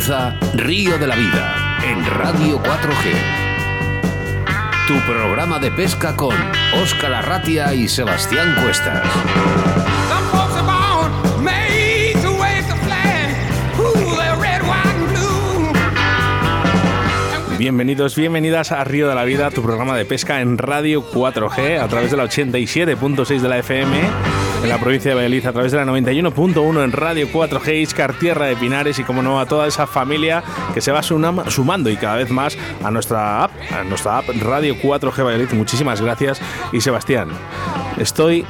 Comienza Río de la Vida en Radio 4G. Tu programa de pesca con Óscar Arratia y Sebastián Cuestas. Bienvenidos, bienvenidas a Río de la Vida, tu programa de pesca en Radio 4G a través de la 87.6 de la FM en la provincia de Valladolid a través de la 91.1 en Radio 4G Iscar, Tierra de Pinares y como no a toda esa familia que se va sumando y cada vez más a nuestra app, a nuestra app Radio 4G Valladolid. Muchísimas gracias y Sebastián, estoy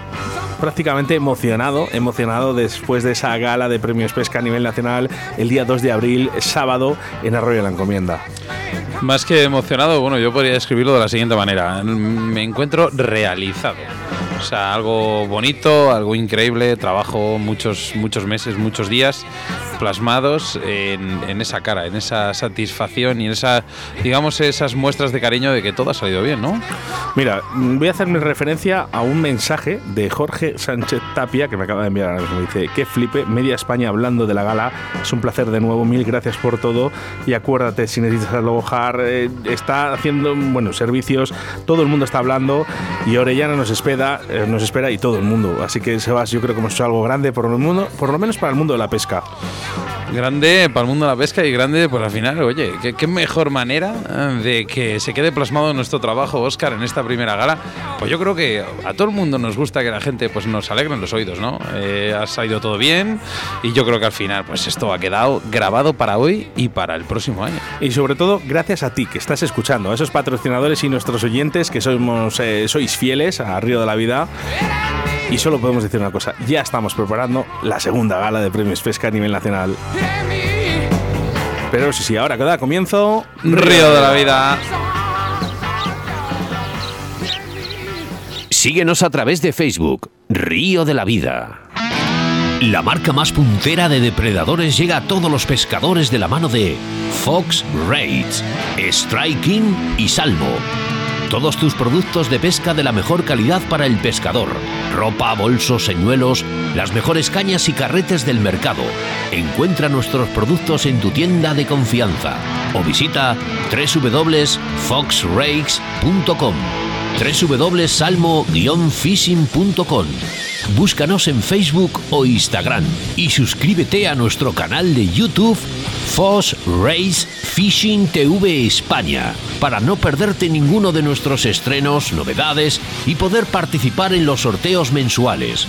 prácticamente emocionado, emocionado después de esa gala de premios pesca a nivel nacional el día 2 de abril, sábado, en Arroyo de la Encomienda. Más que emocionado, bueno, yo podría describirlo de la siguiente manera. Me encuentro realizado. O sea, algo bonito, algo increíble, trabajo muchos, muchos meses, muchos días plasmados en, esa cara, en esa satisfacción y en esa, digamos, esas muestras de cariño de que todo ha salido bien, ¿no? Mira, voy a hacer mi referencia a un mensaje de Jorge Sánchez Tapia que me acaba de enviar ahora mismo. Dice, qué flipe, media España hablando de la gala. Es un placer de nuevo, mil gracias por todo. Y acuérdate, si necesitas alojar, eh, está haciendo, bueno, servicios, todo el mundo está hablando y Orellana nos espera nos espera y todo el mundo. Así que Sebas, yo creo que hemos hecho algo grande por, el mundo, por lo menos para el mundo de la pesca. Grande para el mundo de la pesca y grande, pues al final, oye, qué, mejor manera eh, de que se quede plasmado nuestro trabajo, Oscar, en esta primera gala. Pues yo creo que a todo el mundo nos gusta que la gente pues nos alegre en los oídos, ¿no? Eh, ha salido todo bien y yo creo que al final, pues esto ha quedado grabado para hoy y para el próximo año. Y sobre todo, gracias a ti que estás escuchando, a esos patrocinadores y nuestros oyentes que somos, eh, sois fieles a Río de la Vida. Y solo podemos decir una cosa, ya estamos preparando la segunda gala de premios pesca a nivel nacional. Pero sí, sí, ahora que da comienzo... Río de la Vida. Síguenos a través de Facebook, Río de la Vida. La marca más puntera de depredadores llega a todos los pescadores de la mano de Fox Raids, Striking y Salmo todos tus productos de pesca de la mejor calidad para el pescador. Ropa, bolsos, señuelos, las mejores cañas y carretes del mercado. Encuentra nuestros productos en tu tienda de confianza o visita www.foxrakes.com www.salmo-fishing.com Búscanos en Facebook o Instagram y suscríbete a nuestro canal de YouTube Fox Fishing TV España para no perderte ninguno de nuestros estrenos, novedades y poder participar en los sorteos mensuales.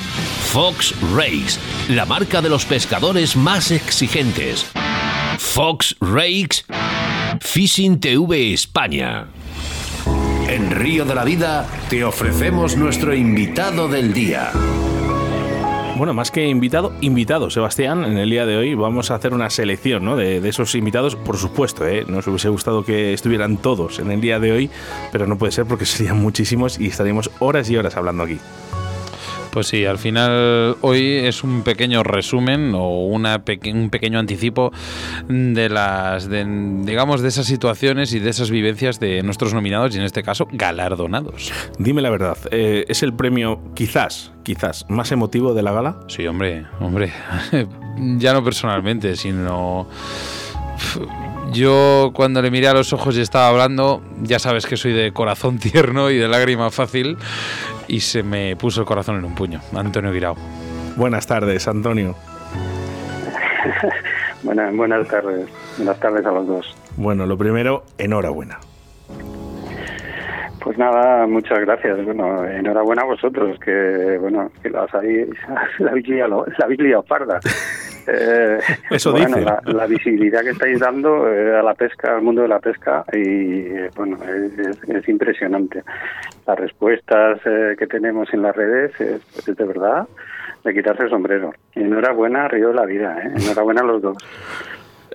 Fox Race, la marca de los pescadores más exigentes. Fox Rakes Fishing TV España. En Río de la Vida te ofrecemos nuestro invitado del día. Bueno, más que invitado, invitado, Sebastián, en el día de hoy vamos a hacer una selección ¿no? de, esos invitados, por supuesto, ¿eh? nos hubiese gustado que estuvieran todos en el día de hoy, pero no puede ser porque serían muchísimos y estaríamos horas y horas hablando aquí. Pues sí, al final hoy es un pequeño resumen o una un pequeño anticipo de las, digamos, de esas situaciones y de esas vivencias de nuestros nominados y en este caso galardonados. Dime la verdad, eh, ¿es el premio quizás, quizás más emotivo de la gala? Sí, hombre, hombre, ya no personalmente, sino yo cuando le miré a los ojos y estaba hablando, ya sabes que soy de corazón tierno y de lágrima fácil, y se me puso el corazón en un puño. Antonio Guirao. Buenas tardes, Antonio. buenas, buenas tardes. Buenas tardes a los dos. Bueno, lo primero, enhorabuena. Pues nada, muchas gracias. Bueno, enhorabuena a vosotros, que bueno, que las habéis, la la parda. Eh, Eso dice. La, visibilidad que estáis dando eh, a la pesca, al mundo de la pesca, y bueno, es, impresionante. Las respuestas eh, que tenemos en las redes es, de verdad de quitarse el sombrero. Enhorabuena, Río de la Vida, enhorabuena a los dos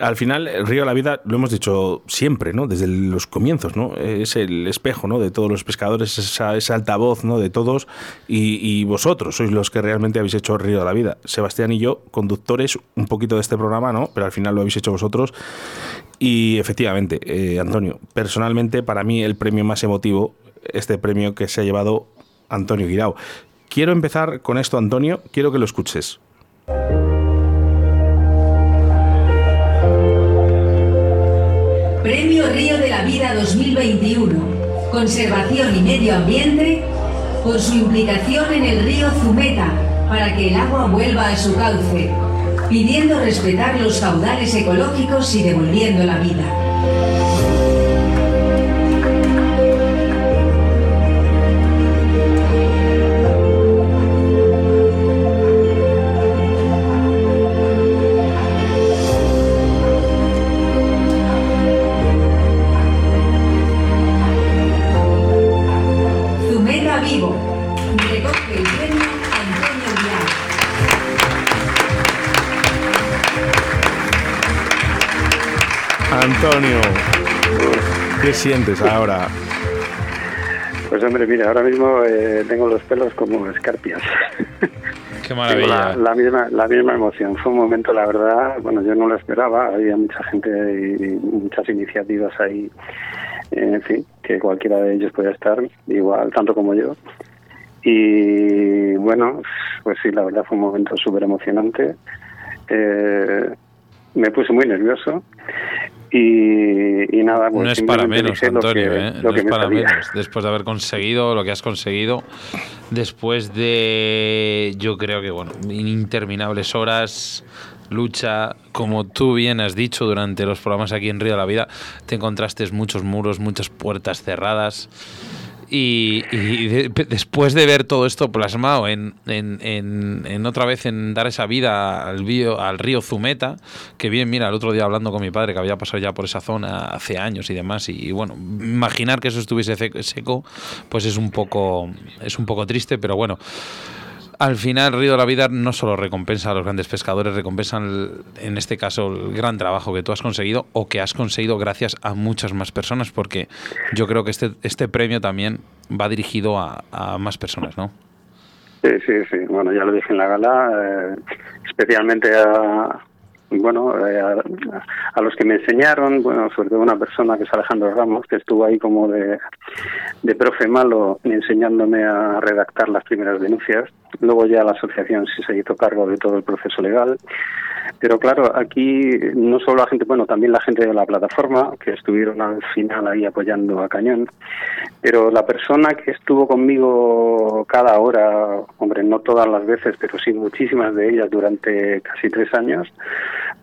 al final el río de la vida lo hemos dicho siempre, ¿no? Desde los comienzos, ¿no? Es el espejo, ¿no? De todos los pescadores, esa, altavoz, ¿no? De todos y, vosotros sois los que realmente habéis hecho río de la vida. Sebastián y yo, conductores un poquito de este programa, ¿no? Pero al final lo habéis hecho vosotros. Y efectivamente, eh, Antonio, personalmente para mí el premio más emotivo, este premio que se ha llevado Antonio Guirao. Quiero empezar con esto, Antonio, quiero que lo escuches. Premio Río de la Vida 2021. Conservación y Medio Ambiente por su implicación en el río Zumeta para que el agua vuelva a su cauce, pidiendo respetar los caudales ecológicos y devolviendo la vida. Sientes ahora? Pues hombre, mira, ahora mismo eh, tengo los pelos como escarpias. Qué maravilla. La, misma, la misma emoción. Fue un momento, la verdad, bueno, yo no lo esperaba. Había mucha gente y muchas iniciativas ahí, en fin, que cualquiera de ellos puede estar, igual, tanto como yo. Y bueno, pues sí, la verdad fue un momento súper emocionante. Eh, me puse muy nervioso y, nada, pues no es para menos, Antonio, ¿eh? no es para menos. Después de haber conseguido lo que has conseguido, después de, yo creo que, bueno, interminables horas, lucha, como tú bien has dicho durante los programas aquí en Río de la Vida, te encontraste muchos muros, muchas puertas cerradas y, después de ver todo esto plasmado en, en, otra vez en dar esa vida al, al río Zumeta, que bien, mira, el otro día hablando con mi padre que había pasado ya por esa zona hace años y demás, y, bueno, imaginar que eso estuviese seco, pues es un poco, es un poco triste, pero bueno al final Río de la Vida no solo recompensa a los grandes pescadores, recompensan en este caso el gran trabajo que tú has conseguido o que has conseguido gracias a muchas más personas, porque yo creo que este, este premio también va dirigido a, más personas, ¿no? Sí, sí, sí. Bueno, ya lo dije en la gala, eh, especialmente a, bueno, eh, a, los que me enseñaron, bueno, sobre todo una persona que es Alejandro Ramos, que estuvo ahí como de, de profe malo enseñándome a redactar las primeras denuncias. Luego ya la asociación sí se hizo cargo de todo el proceso legal. Pero claro, aquí no solo la gente, bueno, también la gente de la plataforma, que estuvieron al final ahí apoyando a Cañón, pero la persona que estuvo conmigo cada hora, hombre, no todas las veces, pero sí muchísimas de ellas durante casi tres años,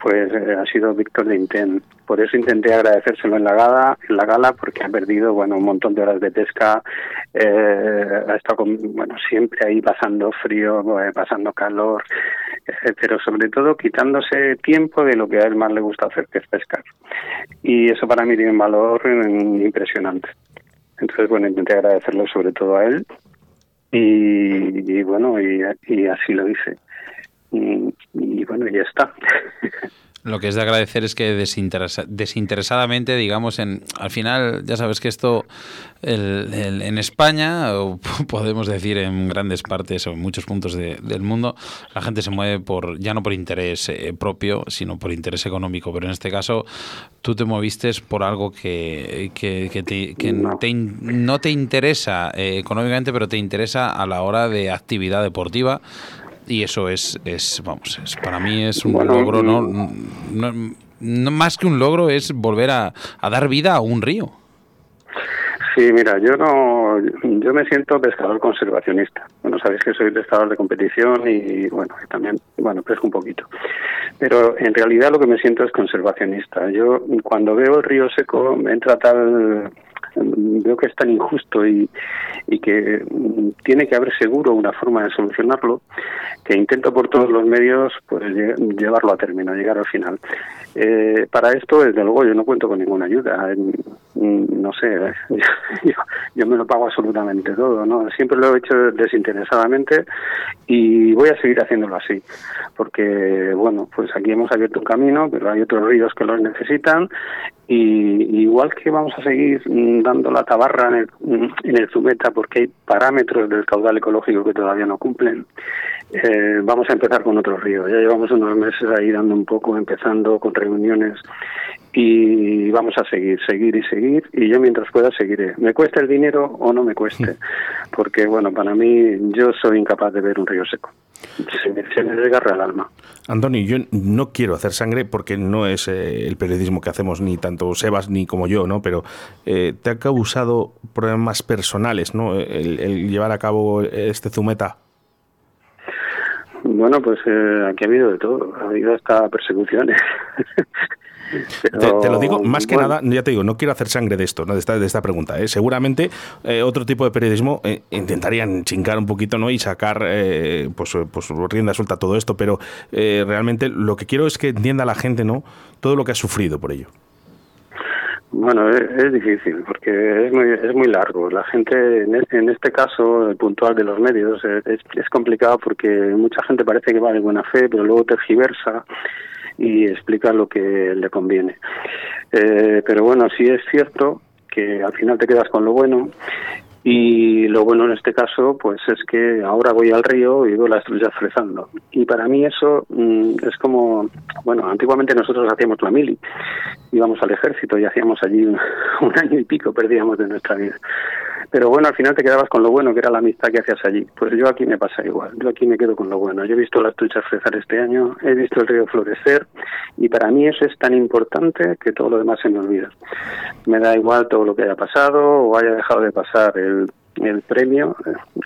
pues eh, ha sido Víctor de. Por eso intenté agradecérselo en la gala, en la gala porque ha perdido bueno un montón de horas de pesca, eh, ha estado bueno siempre ahí pasando frío, eh, pasando calor, pero sobre todo quitándose tiempo de lo que a él más le gusta hacer, que es pescar. Y eso para mí tiene un valor impresionante. Entonces, bueno, intenté agradecerlo sobre todo a él y, bueno, y, y así lo hice y, bueno, ya está. Lo que es de agradecer es que desinteresadamente, digamos, en, al final, ya sabes que esto en España, o podemos decir en grandes partes o en muchos puntos del mundo, la gente se mueve por ya no por interés eh, propio, sino por interés económico. Pero en este caso, tú te moviste por algo que, no. Te, no. te, interesa eh, económicamente, pero te interesa a la hora de actividad deportiva y eso es, es vamos, es, para mí es un logro, ¿no? No, Más que un logro es volver a, dar vida a un río. Sí, mira, yo no, yo me siento pescador conservacionista. Bueno, sabéis que soy pescador de competición y bueno, también, bueno, pesco un poquito. Pero en realidad lo que me siento es conservacionista. Yo cuando veo el río seco me entra tal veo que es tan injusto y, y que tiene que haber seguro una forma de solucionarlo que intento por todos los medios pues llevarlo a término, llegar al final. Eh, para esto, desde luego, yo no cuento con ninguna ayuda. No sé, yo, yo, me lo pago absolutamente todo, ¿no? Siempre lo he hecho desinteresadamente y voy a seguir haciéndolo así, porque, bueno, pues aquí hemos abierto un camino, pero hay otros ríos que los necesitan y, igual que vamos a seguir dando la tabarra en el, en el Zumeta porque hay parámetros del caudal ecológico que todavía no cumplen, eh, vamos a empezar con otro río. Ya llevamos unos meses ahí dando un poco, empezando con reuniones y vamos a seguir, seguir y seguir y yo mientras pueda seguiré. Me cueste el dinero o no me cueste, porque bueno, para mí yo soy incapaz de ver un río seco. Se me, se me desgarra el alma. Antonio, yo no quiero hacer sangre porque no es eh, el periodismo que hacemos ni tanto Sebas ni como yo, ¿no? Pero eh, te ha causado problemas personales, ¿no? El, el llevar a cabo este Zumeta. Bueno, pues eh, aquí ha habido de todo. Ha habido hasta persecuciones. Te, te lo digo más que bueno, nada, ya te digo, no quiero hacer sangre de esto, ¿no? de, esta, de esta pregunta. ¿eh? Seguramente eh, otro tipo de periodismo eh, intentarían chingar un poquito ¿no? y sacar eh, pues, pues rienda suelta a todo esto, pero eh, realmente lo que quiero es que entienda la gente ¿no? todo lo que ha sufrido por ello. Bueno, es, es difícil porque es muy, es muy largo. La gente, en este, en este caso, el puntual de los medios, es, es, es complicado porque mucha gente parece que va de buena fe, pero luego tergiversa y explica lo que le conviene. Eh, pero bueno, sí es cierto que al final te quedas con lo bueno y lo bueno en este caso pues es que ahora voy al río y veo las estrellas flezando y para mí eso mm, es como bueno antiguamente nosotros hacíamos la mili íbamos al ejército y hacíamos allí un, un año y pico perdíamos de nuestra vida pero bueno al final te quedabas con lo bueno que era la amistad que hacías allí. Pues yo aquí me pasa igual. Yo aquí me quedo con lo bueno. Yo he visto las truchas flezar este año he visto el río florecer y para mí eso es tan importante que todo lo demás se me olvida. Me da igual todo lo que haya pasado o haya dejado de pasar el el premio,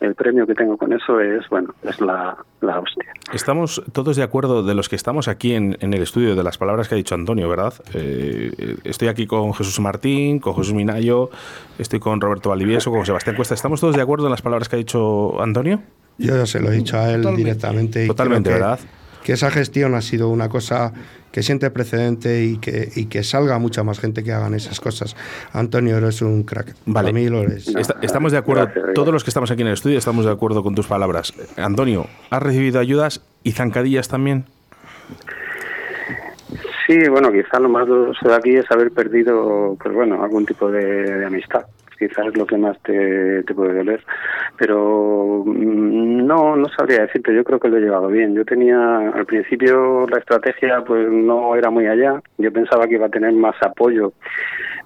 el premio que tengo con eso es, bueno, es la, la hostia. Estamos todos de acuerdo de los que estamos aquí en, en el estudio de las palabras que ha dicho Antonio, ¿verdad? Eh, estoy aquí con Jesús Martín, con Jesús Minayo, estoy con Roberto Valdivieso, con Sebastián Cuesta. ¿Estamos todos de acuerdo en las palabras que ha dicho Antonio? Yo ya se lo he dicho a él Totalmente. directamente. y Totalmente, creo que, ¿verdad? Que esa gestión ha sido una cosa que siente precedente y que, y que salga mucha más gente que hagan esas cosas. Antonio, eres un crack. Vale. Para mí lo eres. Estamos de acuerdo, Gracias, todos los que estamos aquí en el estudio estamos de acuerdo con tus palabras. Antonio, ¿has recibido ayudas y zancadillas también? Sí, bueno, quizá lo más doloroso de aquí es haber perdido, pues bueno, algún tipo de, de amistad. Quizás es lo que más te, te puede doler. Pero mm, no, no sabría decirte, yo creo que lo he llevado bien. Yo tenía, al principio la estrategia pues no era muy allá. Yo pensaba que iba a tener más apoyo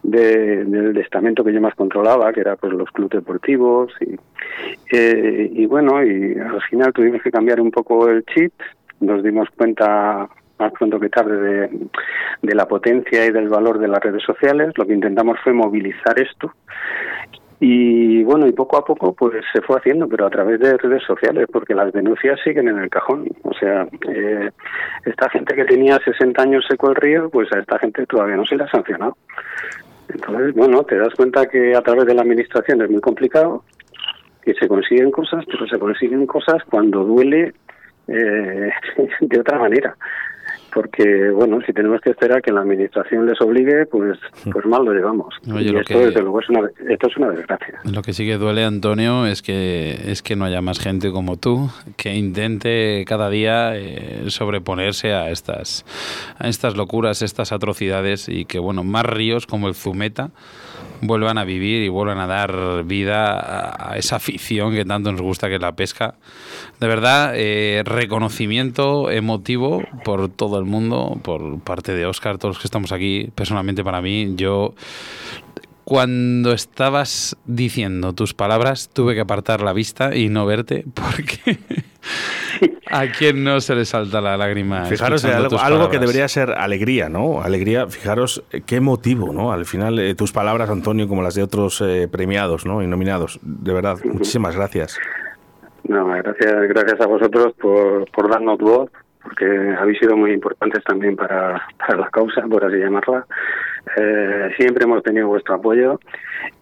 de- del estamento que yo más controlaba, que era pues los clubes deportivos. Y, eh, y bueno, y al final tuvimos que cambiar un poco el chip. Nos dimos cuenta más pronto que tarde de, de la potencia y del valor de las redes sociales. Lo que intentamos fue movilizar esto. Y bueno, y poco a poco pues se fue haciendo, pero a través de redes sociales, porque las denuncias siguen en el cajón. O sea, eh, esta gente que tenía 60 años seco el río, pues a esta gente todavía no se le ha sancionado. Entonces, bueno, te das cuenta que a través de la administración es muy complicado, que se consiguen cosas, pero se consiguen cosas cuando duele eh, de otra manera. Porque, bueno, si tenemos que esperar que la administración les obligue, pues, pues mal lo llevamos. Oye, y lo esto, que- desde luego, es una, esto es una desgracia. Lo que sí que duele, Antonio, es que, es que no haya más gente como tú que intente cada día eh, sobreponerse a estas, a estas locuras, estas atrocidades y que, bueno, más ríos como el Zumeta vuelvan a vivir y vuelvan a dar vida a, esa afición que tanto nos gusta que es la pesca. De verdad, eh, reconocimiento emotivo por todo el mundo, por parte de Oscar, todos los que estamos aquí. Personalmente para mí, yo cuando estabas diciendo tus palabras, tuve que apartar la vista y no verte porque a quien no se le salta la lágrima. Fijaros, algo, algo que debería ser alegría, ¿no? Alegría, fijaros eh, qué motivo, ¿no? Al final, eh, tus palabras, Antonio, como las de otros eh, premiados, ¿no? Y nominados. De verdad, muchísimas gracias. No, gracias, gracias a vosotros por, por darnos voz, porque habéis sido muy importantes también para, para la causa, por así llamarla. Eh, siempre hemos tenido vuestro apoyo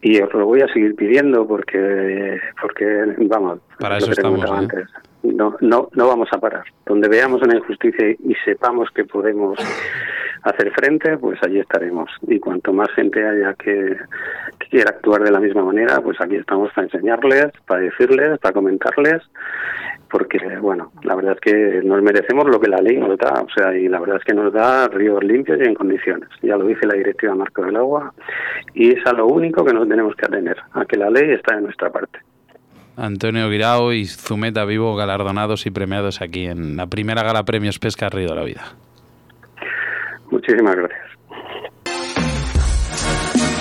y os lo voy a seguir pidiendo porque, porque vamos, Para eso estamos, ¿eh? antes. No, no, no vamos a parar. Donde veamos una injusticia y, y sepamos que podemos hacer frente, pues allí estaremos. Y cuanto más gente haya que, que quiera actuar de la misma manera, pues aquí estamos para enseñarles, para decirles, para comentarles, porque, bueno, la verdad es que nos merecemos lo que la ley nos da, o sea, y la verdad es que nos da ríos limpios y en condiciones. Ya lo dice la Directiva Marco del Agua, y es a lo único que nos tenemos que atener, a que la ley está de nuestra parte. Antonio Guirao y Zumeta Vivo galardonados y premiados aquí en la primera gala Premios Pesca Río de la Vida. Muchísimas gracias.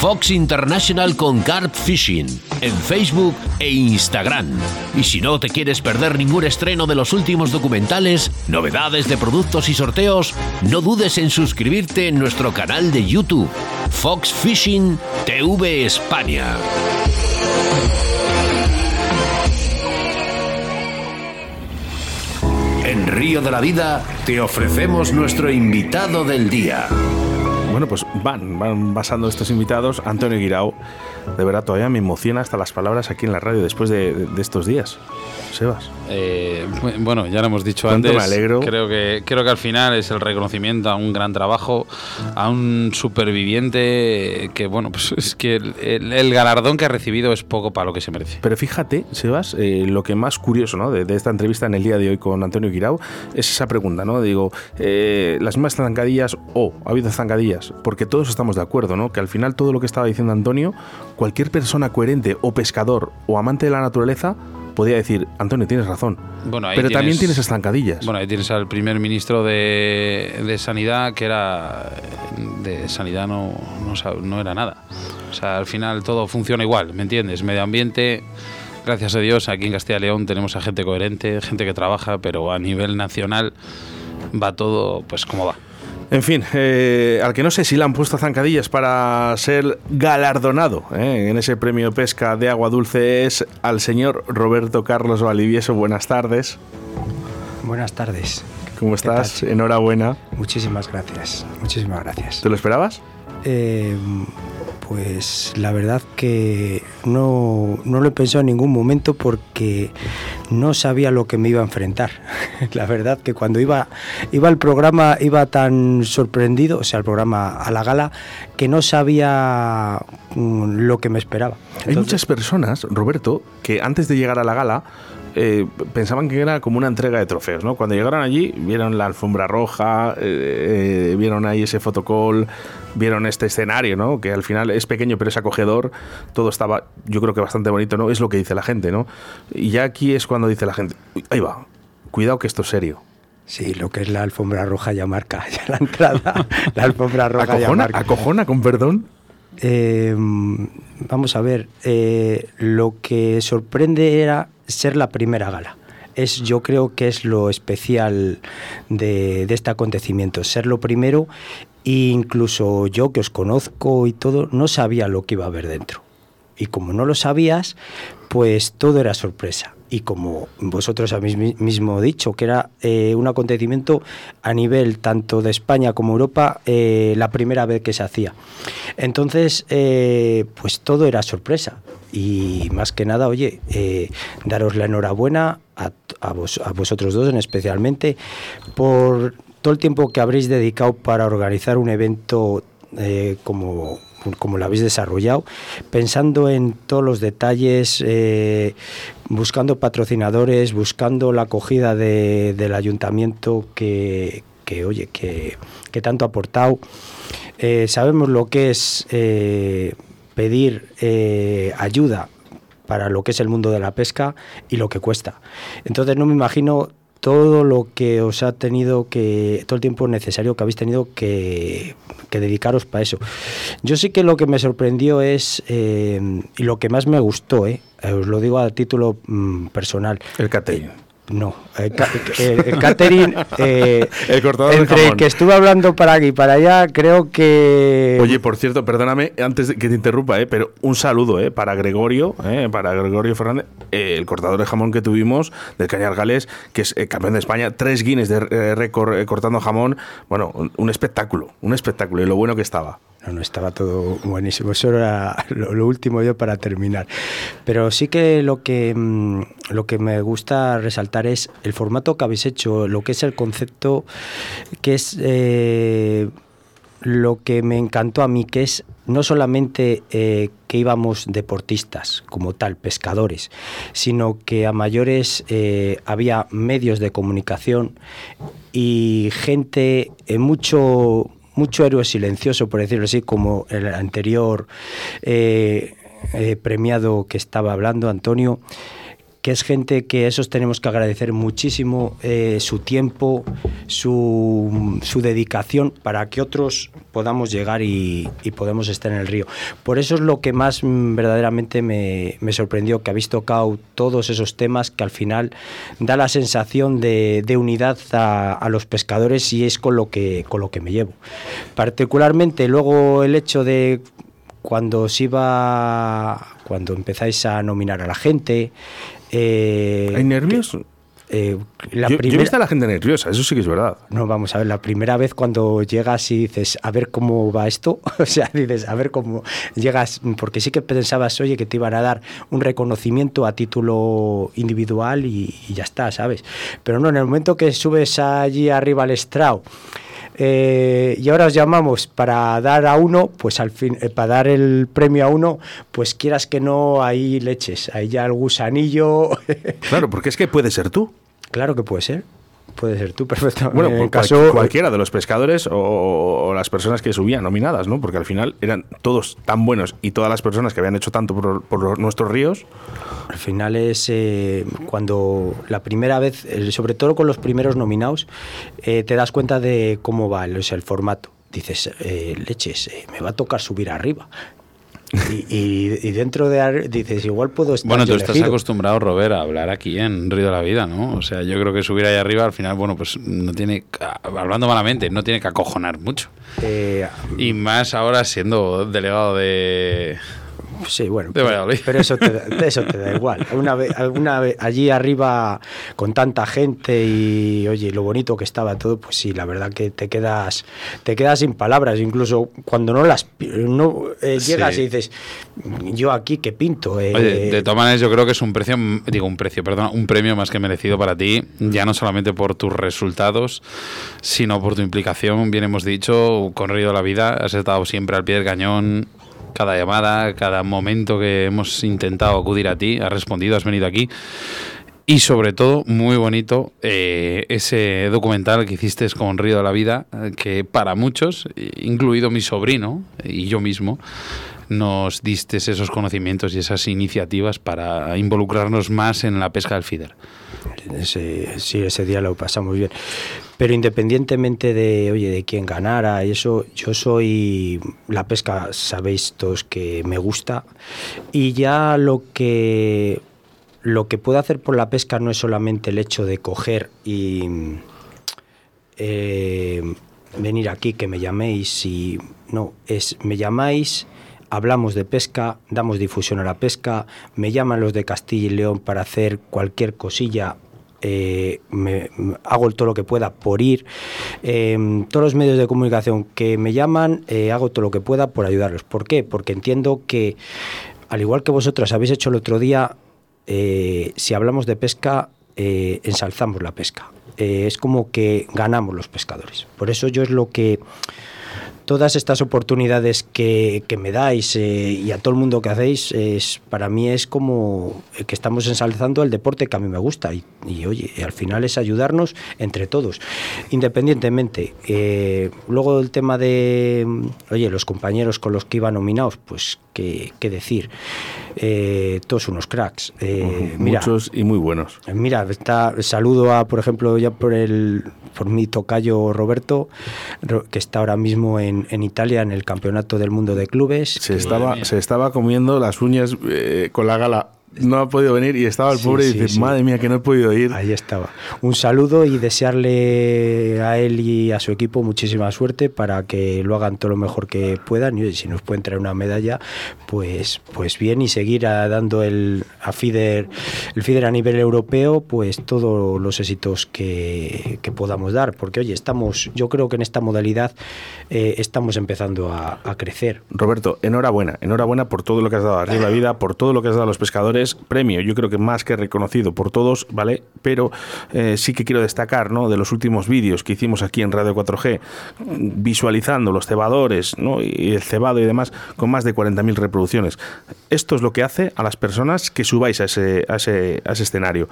Fox International con Carp Fishing en Facebook e Instagram. Y si no te quieres perder ningún estreno de los últimos documentales, novedades de productos y sorteos, no dudes en suscribirte en nuestro canal de YouTube, Fox Fishing TV España. En Río de la Vida te ofrecemos nuestro invitado del día. Bueno, pues van, van pasando estos invitados. Antonio Guirao, de verdad, todavía me emociona hasta las palabras aquí en la radio después de, de estos días. Sebas. Eh, bueno, ya lo hemos dicho ¿Cuánto antes. me alegro? Creo que, creo que al final es el reconocimiento a un gran trabajo, a un superviviente que, bueno, pues es que el, el- el galardón que ha recibido es poco para lo que se merece. Pero fíjate, Sebas, eh, lo que más curioso ¿no? de, de esta entrevista en el día de hoy con Antonio Guirao es esa pregunta, ¿no? Digo, eh, las mismas zancadillas o ha habido zancadillas, porque todos estamos de acuerdo, ¿no? Que al final todo lo que estaba diciendo Antonio, cualquier persona coherente o pescador o amante de la naturaleza podía decir, Antonio, tienes razón. Bueno, Pero también tienes- estancadillas. Bueno, ahí tienes al primer ministro de, de Sanidad, que era. de Sanidad no, no era nada. O sea, al final todo funciona igual, ¿me entiendes? Medio ambiente. Gracias a Dios, aquí en Castilla y León tenemos a gente coherente, gente que trabaja, pero a nivel nacional va todo pues como va. En fin, eh, al que no sé si le han puesto zancadillas para ser galardonado eh, en ese premio pesca de agua dulce es al señor Roberto Carlos Valivieso. Buenas tardes. Buenas tardes. ¿Cómo ¿Qué estás? Enhorabuena. Muchísimas gracias. Muchísimas gracias. ¿Te lo esperabas? Eh, pues la verdad que no, no lo he pensado en ningún momento porque no sabía lo que me iba a enfrentar. la verdad que cuando iba, iba al programa iba tan sorprendido, o sea, al programa a la gala, que no sabía mm, lo que me esperaba. Hay muchas personas, Roberto, que antes de llegar a la gala eh, pensaban que era como una entrega de trofeos, ¿no? Cuando llegaron allí, vieron la alfombra roja, eh, eh, vieron ahí ese fotocall, vieron este escenario, ¿no? Que al final es pequeño pero es acogedor, todo estaba, yo creo que bastante bonito, ¿no? Es lo que dice la gente, ¿no? Y ya aquí es cuando dice la gente, "Uy, ahí va, cuidado que esto es serio. Sí, lo que es la alfombra roja ya marca, ya la entrada, la alfombra roja ya Acojona, marca. acojona, con perdón. Eh, vamos a ver, eh, lo que sorprende era ser la primera gala. Es, yo creo que es lo especial de, este acontecimiento, ser lo primero e incluso yo que os conozco y todo, no sabía lo que iba a haber dentro. Y como no lo sabías, pues todo era sorpresa. Y como vosotros habéis mi- mismo dicho, que era eh, un acontecimiento a nivel tanto de España como Europa, eh, la primera vez que se hacía. Entonces, eh, pues todo era sorpresa. Y más que nada, oye, eh, daros la enhorabuena a, a vos- a vosotros dos en especialmente por todo el tiempo que habréis dedicado para organizar un evento eh, como, como lo habéis desarrollado, pensando en todos los detalles, eh, buscando patrocinadores, buscando la acogida de- del ayuntamiento que, oye, que, tanto ha aportado. Sabemos lo que es pedir eh, ayuda para lo que es el mundo de la pesca y lo que cuesta. Entonces no me imagino todo lo que os ha tenido que, todo el tiempo necesario que habéis tenido que, dedicaros para eso. Yo sí que lo que me sorprendió es, eh, y lo que más me gustó, eh, os lo digo a título mm, personal, El catering. No, el, ca- el- el catering, eh, El cortador entre jamón. que estuve hablando para aquí y para allá, creo que... Oye, por cierto, perdóname antes de que te interrumpa, ¿eh? pero un saludo ¿eh? para Gregorio, ¿eh? para Gregorio Fernández, eh, el cortador de jamón que tuvimos del Cañar Gales, que es eh, campeón de España, tres guines de eh, récord eh, cortando jamón. Bueno, un, un espectáculo, un espectáculo y lo bueno que estaba. No, no, estaba todo buenísimo. Eso era lo, último yo para terminar. Pero sí que lo que mm, lo que me gusta resaltar es el formato que habéis hecho, lo que es el concepto, que es eh, lo que me encantó a mí, que es no solamente eh, que íbamos deportistas como tal, pescadores, sino que a mayores eh, había medios de comunicación y gente, mucho, mucho héroe silencioso, por decirlo así, como el anterior premiado que estaba hablando, Antonio que es gente que esos tenemos que agradecer muchísimo eh, su tiempo, su, dedicación para que otros podamos llegar y, podemos estar en el río. Por eso es lo que más mm, verdaderamente me, sorprendió, que habéis tocado todos esos temas que al final da la sensación de, unidad a, los pescadores y es con lo, que, con lo que me llevo. Particularmente luego el hecho de cuando os iba, cuando empezáis a nominar a la gente, eh, ¿Hay nervios? Eh, la yo, he visto a la gente nerviosa, eso sí que es verdad. No, vamos a ver, la primera vez cuando llegas y dices, a ver cómo va esto, o sea, dices, a ver cómo llegas, porque sí que pensabas, oye, que te iban a dar un reconocimiento a título individual y, y ya está, ¿sabes? Pero no, en el momento que subes allí arriba al estrado eh, y ahora os llamamos para dar a uno, pues al fin, eh, para dar el premio a uno, pues quieras que no, ahí leches, ahí ya el gusanillo. claro, porque es que puede ser tú. Claro que puede ser puede ser tú perfectamente. Bueno, en caso, cualquiera de los pescadores o, las personas que subían nominadas, ¿no? Porque al final eran todos tan buenos y todas las personas que habían hecho tanto por, nuestros ríos. Al final es eh, cuando la primera vez, sobre todo con los primeros nominados, eh, te das cuenta de cómo va el, el formato dices, eh, leches, me va a tocar subir arriba. Y, dentro de dices, igual puedo estar. Bueno, tú estás acostumbrado, Robert, a hablar aquí en Río de la Vida, ¿no? O sea, yo creo que subir ahí arriba al final, bueno, pues no tiene, hablando malamente, no tiene que acojonar mucho. Eh, y más ahora siendo delegado de, Sí, bueno. Pero, eso, te, eso te da igual. Una vez, alguna vez allí arriba con tanta gente y oye, lo bonito que estaba todo, pues sí, la verdad que te quedas, te quedas sin palabras. Incluso cuando no las no eh, llegas y dices, yo aquí que pinto. Eh, oye, de todas maneras, yo creo que es un precio, digo un precio, perdón, un premio más que merecido para ti, ya no solamente por tus resultados, sino por tu implicación. Bien hemos dicho, con de la Vida, has estado siempre al pie del cañón cada llamada, cada momento que hemos intentado acudir a ti, has respondido, has venido aquí. Y sobre todo, muy bonito, eh, ese documental que hiciste con Río de la Vida, que para muchos, incluido mi sobrino y yo mismo, nos diste esos conocimientos y esas iniciativas para involucrarnos más en la pesca del feeder. Ese, sí, ese día lo pasamos bien. Pero independientemente de, oye, de quién ganara eso, yo soy, la pesca sabéis todos que me gusta y ya lo que, lo que puedo hacer por la pesca no es solamente el hecho de coger y eh, venir aquí, que me llaméis y no, es me llamáis hablamos de pesca, damos difusión a la pesca, me llaman los de Castilla y León para hacer cualquier cosilla eh, me, hago todo lo que pueda por ir. Em, todos los medios de comunicación que me llaman, eh, hago todo lo que pueda por ayudarlos. ¿Por qué? Porque entiendo que, al igual que vosotros habéis hecho el otro día, eh, si hablamos de pesca, ensalzamos la pesca. es como que ganamos los pescadores. Por eso yo es lo que todas estas oportunidades que, me dais eh, y a todo el mundo que hacéis, es, para mí es como que estamos ensalzando el deporte que a mí me gusta. Y, oye, al final es ayudarnos entre todos, independientemente. Eh, luego el tema de, oye, los compañeros con los que iba nominados, pues qué, decir. Eh, todos unos cracks. Muchos y muy buenos. Mira, está, saludo a, por ejemplo, ya por el por mi tocayo Roberto, que está ahora mismo en en, Italia en el Campeonato del Mundo de Clubes. Se, estaba, se estaba comiendo las uñas eh, con la gala no ha podido venir y estaba el pobre y dice, madre mía, que no he podido ir. Ahí estaba. Un saludo y desearle a él y a su equipo muchísima suerte para que lo hagan todo lo mejor que puedan y si nos pueden traer una medalla, pues, pues bien y seguir dando el, a FIDER, el FIDER a nivel europeo, pues todos los éxitos que, podamos dar. Porque oye, estamos, yo creo que en esta modalidad eh, estamos empezando a, crecer. Roberto, enhorabuena, enhorabuena por todo lo que has dado a la vida, por todo lo que has dado a los pescadores Entonces, premio, yo creo que más que reconocido por todos, ¿vale? Pero eh, sí que quiero destacar, ¿no? De los últimos vídeos que hicimos aquí en Radio 4G, visualizando los cebadores, ¿no? Y el cebado y demás, con más de 40.000 reproducciones. Esto es lo que hace a las personas que subáis a ese, a ese, a ese escenario.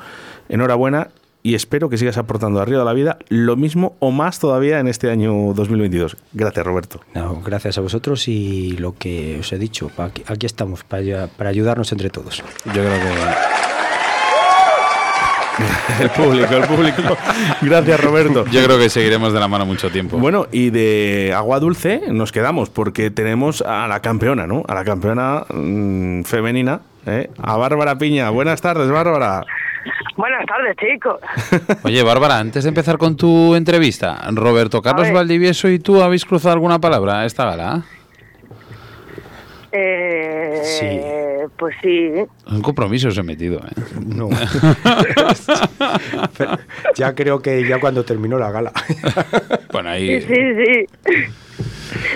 Enhorabuena y espero que sigas aportando arriba de la vida lo mismo o más todavía en este año 2022. Gracias, Roberto. No, gracias a vosotros y lo que os he dicho, aquí, aquí estamos para, para ayudarnos entre todos. Yo creo que el público, el público. Gracias, Roberto. Yo creo que seguiremos de la mano mucho tiempo. Bueno, y de agua dulce nos quedamos porque tenemos a la campeona, ¿no? A la campeona mmm, femenina, ¿eh? a Bárbara Piña. Buenas tardes, Bárbara. Buenas tardes, chicos. Oye, Bárbara, antes de empezar con tu entrevista, Roberto Carlos Valdivieso y tú habéis cruzado alguna palabra a esta gala. Eh, sí. Pues sí. Un compromiso os he metido, ¿eh? No. ya creo que ya cuando terminó la gala. bueno, ahí. Sí, sí, sí.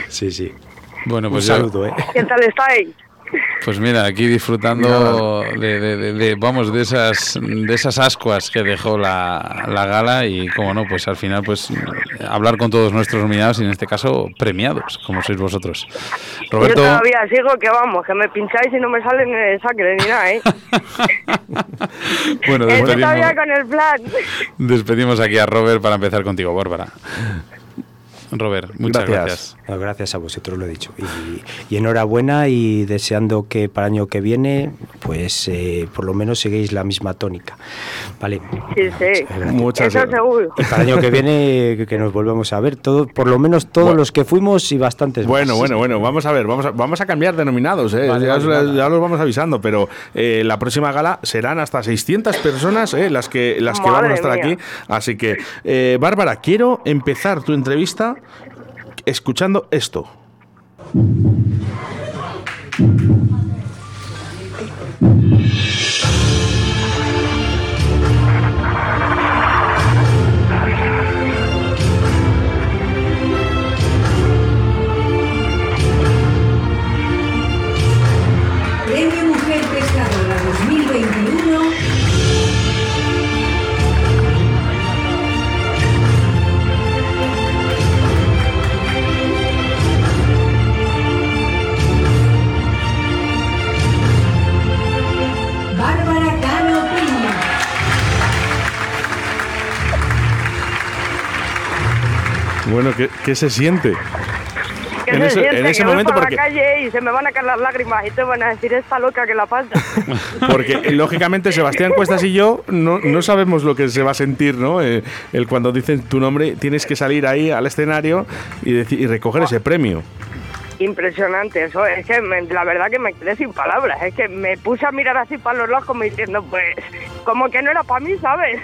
Sí, sí. Bueno, pues Un saludo, ¿eh? ¿Qué tal estáis? Pues mira, aquí disfrutando de, de, de, de, vamos, de esas, de esas ascuas que dejó la, la, gala y, como no, pues al final, pues hablar con todos nuestros nominados y en este caso premiados, como sois vosotros. Roberto. Yo todavía sigo que vamos, que me pincháis y no me salen ni sangre ni nada, ¿eh? bueno, despedimos, todavía con el plan. Despedimos aquí a Robert para empezar contigo, Bárbara. Robert, muchas gracias. Gracias, no, gracias a vosotros, lo he dicho. Y, y, enhorabuena y deseando que para el año que viene, pues eh, por lo menos sigáis la misma tónica. Vale. Sí, sí. Muchas Eso seguro. Y para el año que viene que nos volvemos a ver, todo, por lo menos todos Bueno. los que fuimos y bastantes Bueno, más. bueno, bueno, vamos a ver, vamos a, vamos a cambiar denominados, ¿eh? Vale, ya, vale, os, vale. ya los vamos avisando, pero eh, la próxima gala serán hasta 600 personas ¿eh? las que, las que van a estar mía. aquí. Así que, eh, Bárbara, quiero empezar tu entrevista escuchando esto. Bueno, ¿qué, qué se siente? Que En se ese- siente en ese que voy momento, por porque- la calle y se me van a caer las lágrimas y te van a decir, esta loca que la pasa. Porque eh, lógicamente Sebastián Cuestas y yo no, no sabemos lo que se va a sentir, ¿no? Eh, el cuando dicen tu nombre tienes que salir ahí al escenario y, y recoger ese premio. Impresionante, eso es que me- la verdad que me quedé sin palabras. Es que me puse a mirar así para los lados como diciendo, pues, como que no era para mí, ¿sabes?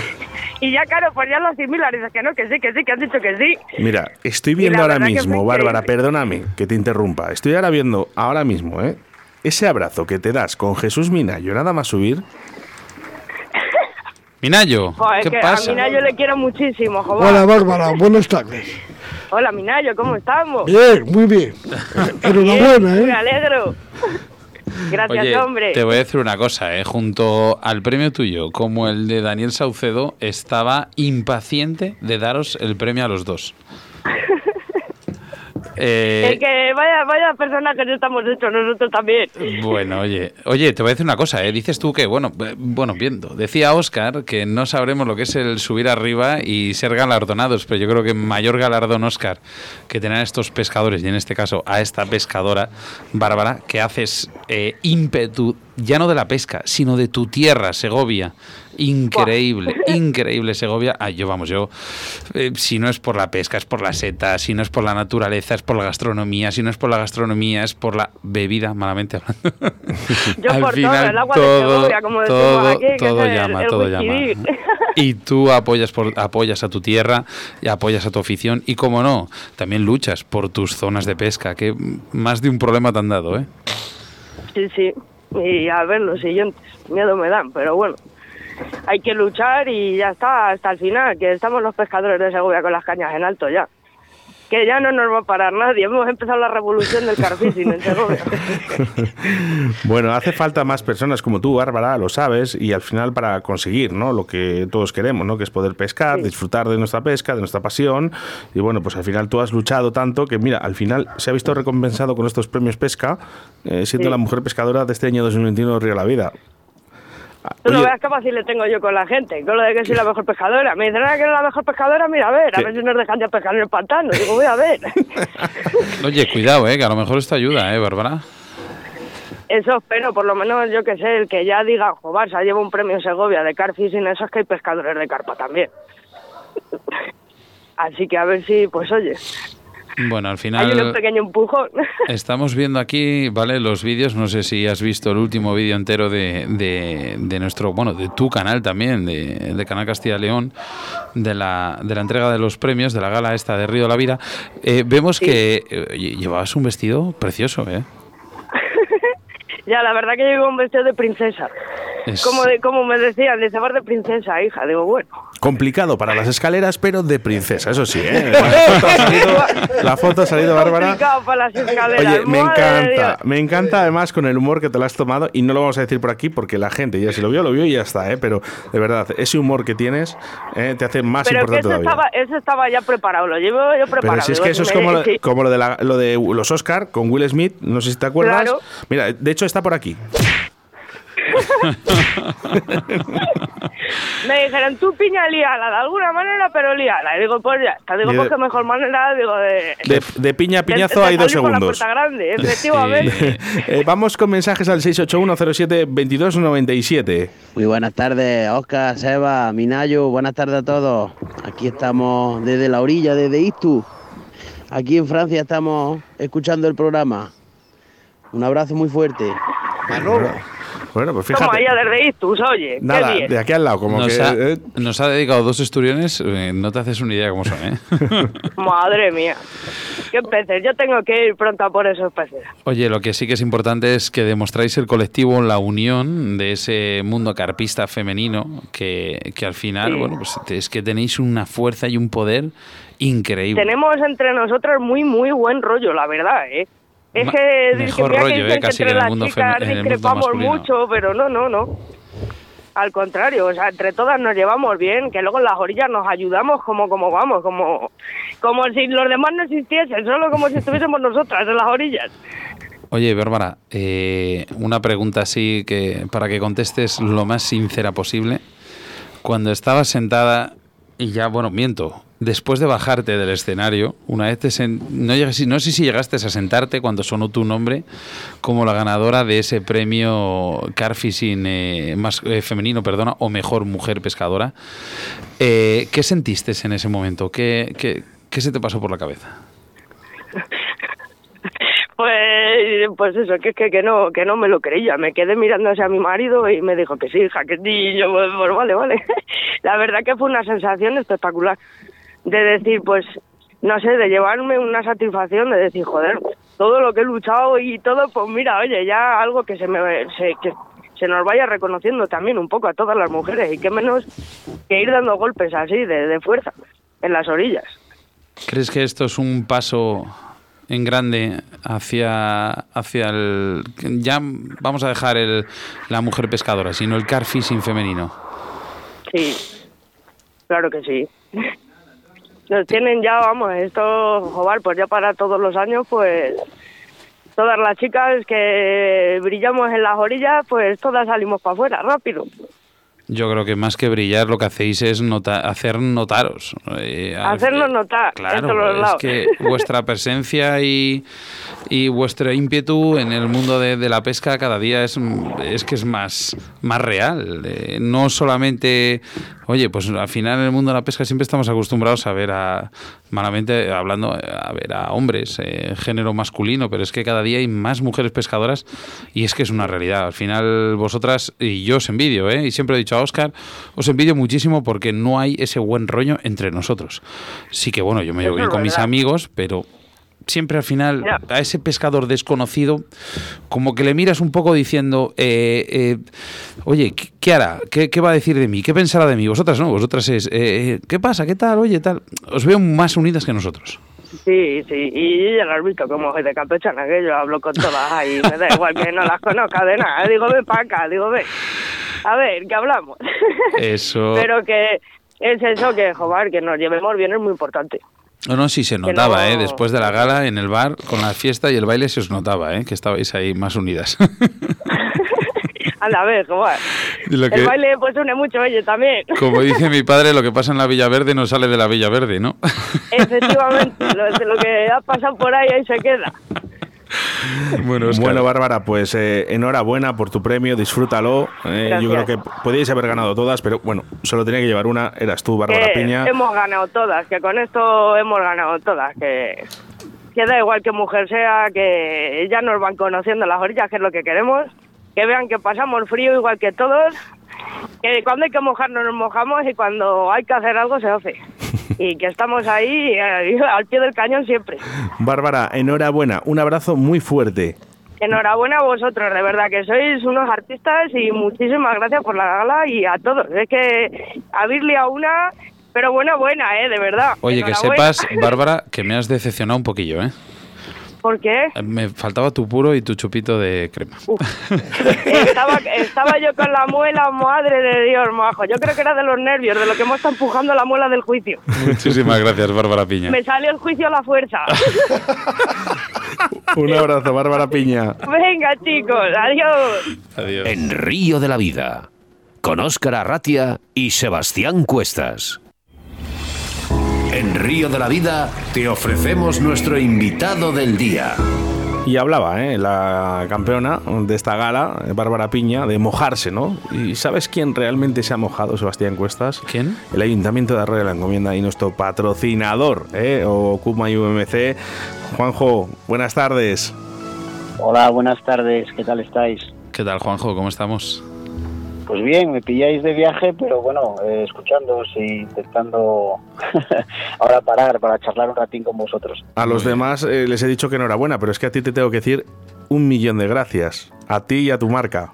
y ya, claro, pues ya lo asimilan y dices que no, que sí, que sí, que han dicho que sí. Mira, estoy viendo ahora mismo, Bárbara, increíble. perdóname que te interrumpa. Estoy ahora viendo, ahora mismo, ¿eh? Ese abrazo que te das con Jesús Minayo, nada más subir. Minayo, Joder, ¿qué que pasa? a Minayo le quiero muchísimo, joder. Hola Bárbara, buenas tardes. Hola, Minayo, ¿cómo estamos? Bien, muy bien. Enhorabuena, Bien, Me ¿eh? alegro. Gracias, Oye, hombre. te voy a decir una cosa, ¿eh? junto al premio tuyo, como el de Daniel Saucedo, estaba impaciente de daros el premio a los dos. Eh, Es que vaya, vaya personajes estamos hechos nosotros también. Bueno, oye, oye, te voy a decir una cosa, ¿eh? dices tú que, bueno, eh, bueno, viendo, decía Oscar que no sabremos lo que es el subir arriba y ser galardonados, pero yo creo que mayor galardón, Oscar, que tener a estos pescadores, y en este caso a esta pescadora, Bárbara, que haces eh, ímpetu, ya no de la pesca, sino de tu tierra, Segovia. Increíble, increíble Segovia. Ah, yo vamos, yo, eh, si no es por la pesca, es por la seta, si no es por la naturaleza, es por la gastronomía, si no es por la gastronomía, es por la bebida, malamente hablando. Yo Al por todo, final, el agua de todo- Segovia, como decimos todo- aquí, que todo es el- llama, el todo llama. Y tú apoyas, por, apoyas a tu tierra y apoyas a tu afición y, como no, también luchas por tus zonas de pesca, que más de un problema te han dado, ¿eh? Sí, sí. Y a ver los siguientes. Miedo me dan, pero bueno. Hay que luchar y ya está, hasta el final, que estamos los pescadores de Segovia con las cañas en alto ya. Que ya no nos va a parar nadie. Hemos empezado la revolución del carfishing en Segovia. bueno, hace falta más personas como tú, Bárbara, lo sabes, y al final para conseguir ¿no? lo que todos queremos, ¿no? que es poder pescar, disfrutar de nuestra pesca, de nuestra pasión. Y bueno, pues al final tú has luchado tanto que, mira, al final se ha visto recompensado con estos premios pesca, eh, siendo la mujer pescadora de este año 2021 de Río de la Vida. Tú no veas qué fácil le tengo yo con la gente, con lo de que soy la mejor pescadora. Me dicen, ah, que eres la mejor pescadora, mira, a ver, a ver si nos dejan ya pescar en el pantano. Digo, voy a ver. Oye, cuidado, eh, que a lo mejor esto ayuda, eh, Bárbara. Eso espero, por lo menos yo que sé, el que ya diga, jo, Barça lleva un premio en Segovia de carfishing, eso es que hay pescadores de carpa también. Así que a ver si, pues oye, bueno, al final. Hay un pequeño empujón. Estamos viendo aquí, ¿vale? Los vídeos. No sé si has visto el último vídeo entero de, de, nuestro, bueno, de tu canal también, de, de Canal Castilla León, de la, de la entrega de los premios, de la gala esta de Río de la Vida. Eh, vemos que eh, llevabas un vestido precioso, ¿eh? Ya, la verdad que llevo un vestido de princesa. Como, de, como me decían, de saber de princesa, hija. Digo, bueno. Complicado para las escaleras, pero de princesa, eso sí, ¿eh? La foto ha salido, Bárbara. Complicado para las escaleras. Oye, me encanta, me encanta además con el humor que te lo has tomado y no lo vamos a decir por aquí porque la gente ya si lo vio, lo vio y ya está, ¿eh? Pero de verdad, ese humor que tienes eh, te hace más pero importante que eso todavía. Estaba, eso estaba ya preparado, lo llevo yo preparado. Pero si es que eso es como, lo, como lo, de la, lo de los Oscar con Will Smith, no sé si te acuerdas. Claro. Mira, de hecho está por aquí. me dijeron, tú piña liala, de alguna manera, pero liala. Y digo, pues ya está. Digo, pues qué mejor manera, digo, de... De, piña a piñazo hay dos segundos. la grande, efectivamente. eh, vamos con mensajes al 681072297. Muy buenas tardes, Oscar, Seba, Minayo, buenas tardes a todos. Aquí estamos desde la orilla, desde Istu. Aquí en Francia estamos escuchando el programa. Un abrazo muy fuerte. Bueno, pues fíjate. Como allá desde Istus, oye. Nada, de aquí al lado, como nos que. Ha, eh. Nos ha dedicado dos esturiones, eh, no te haces una idea cómo son, ¿eh? Madre mía. ¿Qué peces? Yo tengo que ir pronto a por esos peces. Oye, lo que sí que es importante es que demostráis el colectivo, la unión de ese mundo carpista femenino, que, que al final, Sí. bueno, pues es que tenéis una fuerza y un poder increíble. Tenemos entre nosotros muy, muy buen rollo, la verdad, ¿eh? Es que, mejor que rollo, ¿eh? Casi entre en el las mundo chicas en el discrepamos mucho, pero no, no, no. Al contrario, o sea, entre todas nos llevamos bien, que luego en las orillas nos ayudamos como como vamos, como como si los demás no existiesen, solo como si estuviésemos nosotras en las orillas. Oye, Bárbara, eh, una pregunta así que para que contestes lo más sincera posible. Cuando estabas sentada y ya, bueno, miento, después de bajarte del escenario, una vez te no, sé si llegaste a sentarte cuando sonó tu nombre como la ganadora de ese premio Carfishing eh, más eh, femenino, perdona, o mejor mujer pescadora. Eh, ¿Qué sentiste en ese momento? ¿Qué, qué, qué se te pasó por la cabeza? Pues, pues eso, que, que, no que no me lo creía. Me quedé mirando hacia mi marido y me dijo que sí, hija, que sí. Yo, pues, pues vale, vale. La verdad que fue una sensación espectacular. De decir, pues, no sé, de llevarme una satisfacción de decir, joder, todo lo que he luchado y todo, pues mira, oye, ya algo que se me se, que se nos vaya reconociendo también un poco a todas las mujeres y qué menos que ir dando golpes así de, de fuerza en las orillas. ¿Crees que esto es un paso en grande hacia, hacia el... Ya vamos a dejar el, la mujer pescadora, sino el carfishing femenino. Sí, claro que sí. Nos tienen ya, vamos, esto, joder, pues ya para todos los años, pues todas las chicas que brillamos en las orillas, pues todas salimos para afuera, rápido. Yo creo que más que brillar lo que hacéis es nota- hacer notaros. Eh, Hacernos notar en Claro, todos es lados. que vuestra presencia y, y vuestro ímpetu en el mundo de, de la pesca cada día es, es que es más, más real. Eh, no solamente, oye, pues al final en el mundo de la pesca siempre estamos acostumbrados a ver a, malamente hablando, a ver a hombres, eh, género masculino, pero es que cada día hay más mujeres pescadoras y es que es una realidad. Al final vosotras, y yo os envidio, ¿eh? y siempre he dicho a Oscar, os envidio muchísimo porque no hay ese buen rollo entre nosotros. Sí que bueno, yo me llevo bien con mis amigos, pero siempre al final a ese pescador desconocido como que le miras un poco diciendo eh, eh, oye ¿qué, qué hará? ¿Qué, qué va a decir de mí? ¿qué pensará de mí? vosotras no, vosotras es eh, eh, ¿qué pasa? ¿qué tal? oye tal os veo más unidas que nosotros Sí, sí, y ya lo has visto como soy de campechana, que yo hablo con todas ahí, me da igual que no las conozca de nada. Digo, ven para acá, digo, ven. A ver, que hablamos. Eso. Pero que es eso que, joder, que nos llevemos bien es muy importante. No, no, sí se notaba, no- ¿eh? Después de la gala, en el bar, con la fiesta y el baile, se os notaba, ¿eh? Que estabais ahí más unidas. Anda, a ver. De lo que- El baile pues une mucho, oye, también. Como dice mi padre, lo que pasa en la Villa Verde no sale de la Villa Verde, ¿no? Efectivamente, lo, lo que ha pasado por ahí, ahí se queda. Bueno. Bueno, Bárbara, pues eh, enhorabuena por tu premio, disfrútalo. Eh, yo creo que podíais haber ganado todas, pero bueno, solo tenía que llevar una, eras tú, Bárbara Piña. hemos ganado todas, que con esto hemos ganado todas, que, que da igual que mujer sea, que ya nos van conociendo las orillas, que es lo que queremos, que vean que pasamos frío igual que todos, que cuando hay que mojarnos nos mojamos y cuando hay que hacer algo se hace. Y que estamos ahí eh, al pie del cañón siempre. Bárbara, enhorabuena, un abrazo muy fuerte. Enhorabuena a vosotros, de verdad que sois unos artistas y muchísimas gracias por la gala y a todos. Es que abrirle a una, pero buena, buena, ¿eh? De verdad. Oye, que sepas, Bárbara, que me has decepcionado un poquillo, ¿eh? ¿Por qué? Me faltaba tu puro y tu chupito de crema. Estaba, estaba yo con la muela, madre de Dios, majo. Yo creo que era de los nervios, de lo que hemos estado empujando la muela del juicio. Muchísimas gracias, Bárbara Piña. Me salió el juicio a la fuerza. Un abrazo, Bárbara Piña. Venga, chicos, adiós. Adiós. En Río de la Vida, con Óscar Arratia y Sebastián Cuestas. En Río de la Vida te ofrecemos nuestro invitado del día. Y hablaba, ¿eh? la campeona de esta gala, Bárbara Piña, de mojarse, ¿no? ¿Y sabes quién realmente se ha mojado, Sebastián Cuestas? ¿Quién? El Ayuntamiento de Arroyo de la Encomienda y nuestro patrocinador, ¿eh? o Kuma y UMC. Juanjo, buenas tardes. Hola, buenas tardes, ¿qué tal estáis? ¿Qué tal, Juanjo? ¿Cómo estamos? Pues bien, me pilláis de viaje, pero bueno, eh, escuchándoos y intentando ahora parar para charlar un ratín con vosotros. A los demás eh, les he dicho que enhorabuena, pero es que a ti te tengo que decir un millón de gracias. A ti y a tu marca.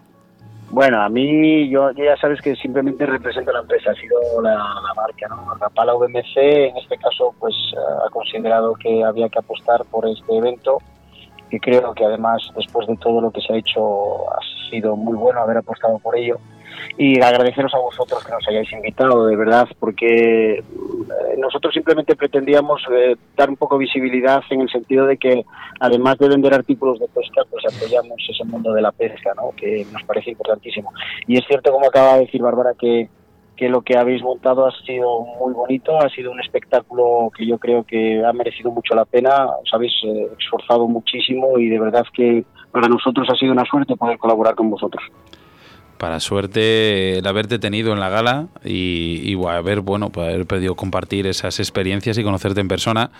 Bueno, a mí, yo, yo ya sabes que simplemente represento la empresa, ha sido la, la marca, ¿no? Rapala VMC, en este caso, pues ha considerado que había que apostar por este evento, que creo que además, después de todo lo que se ha hecho, ha sido muy bueno haber apostado por ello. Y agradeceros a vosotros que nos hayáis invitado, de verdad, porque eh, nosotros simplemente pretendíamos eh, dar un poco de visibilidad en el sentido de que, además de vender artículos de pesca, pues apoyamos ese mundo de la pesca, ¿no? que nos parece importantísimo. Y es cierto, como acaba de decir Bárbara, que, que lo que habéis montado ha sido muy bonito, ha sido un espectáculo que yo creo que ha merecido mucho la pena, os habéis eh, esforzado muchísimo y de verdad que para nosotros ha sido una suerte poder colaborar con vosotros. Para suerte el haberte tenido en la gala y, haber, bueno, pues haber podido compartir esas experiencias y conocerte en persona.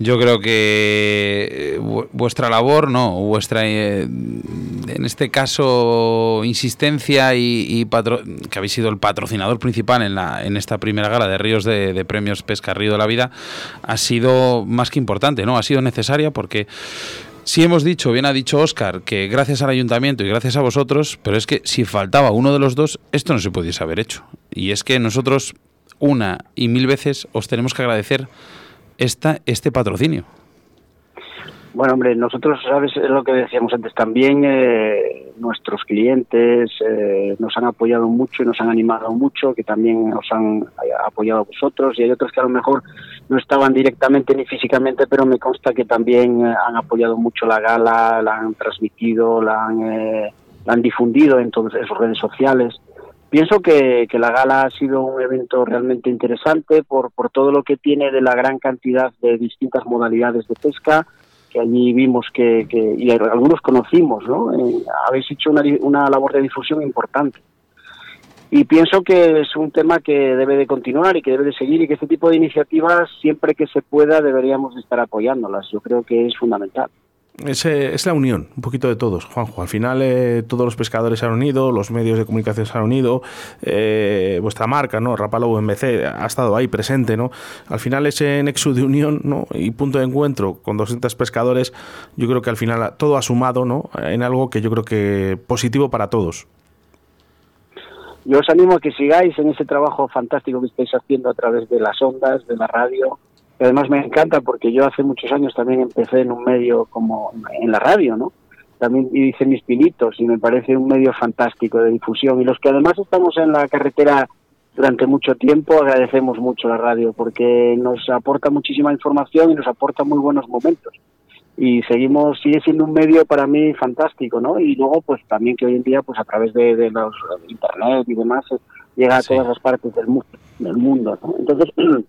Yo creo que eh, vu- vuestra labor, no, vuestra, eh, en este caso, insistencia y, y patro- que habéis sido el patrocinador principal en, la, en esta primera gala de Ríos de, de Premios Pesca Río de la Vida, ha sido más que importante, ¿no? Ha sido necesaria porque Sí hemos dicho, bien ha dicho Óscar, que gracias al ayuntamiento y gracias a vosotros, pero es que si faltaba uno de los dos, esto no se pudiese haber hecho. Y es que nosotros una y mil veces os tenemos que agradecer esta, este patrocinio. Bueno, hombre, nosotros, ¿sabes? Es lo que decíamos antes también, eh, nuestros clientes eh, nos han apoyado mucho y nos han animado mucho, que también os han apoyado a vosotros, y hay otros que a lo mejor no estaban directamente ni físicamente, pero me consta que también eh, han apoyado mucho la gala, la han transmitido, la han, eh, difundido en todas sus redes sociales. Pienso que, que la gala ha sido un evento realmente interesante por, por todo lo que tiene de la gran cantidad de distintas modalidades de pesca, que allí vimos que, y algunos conocimos, ¿no? Eh, habéis hecho una, una labor de difusión importante. Y pienso que es un tema que debe de continuar y que debe de seguir y que este tipo de iniciativas, siempre que se pueda, deberíamos de estar apoyándolas. Yo creo que es fundamental. Es, la unión, un poquito de todos, Juanjo. Al final eh, todos los pescadores se han unido, los medios de comunicación se han unido, eh, vuestra marca, ¿no? Rapalo ha estado ahí presente, ¿no? Al final ese nexo de unión, ¿no? Y punto de encuentro con 200 pescadores, yo creo que al final todo ha sumado, ¿no? En algo que yo creo que positivo para todos. Yo os animo a que sigáis en ese trabajo fantástico que estáis haciendo a través de las ondas, de la radio, además me encanta porque yo hace muchos años también empecé en un medio como en la radio, ¿no? También hice mis pinitos y me parece un medio fantástico de difusión. Y los que además estamos en la carretera durante mucho tiempo agradecemos mucho la radio porque nos aporta muchísima información y nos aporta muy buenos momentos y seguimos sigue siendo un medio para mí fantástico no y luego pues también que hoy en día pues a través de, de los internet y demás eh, llega a todas las partes del, mundo del mundo ¿no? entonces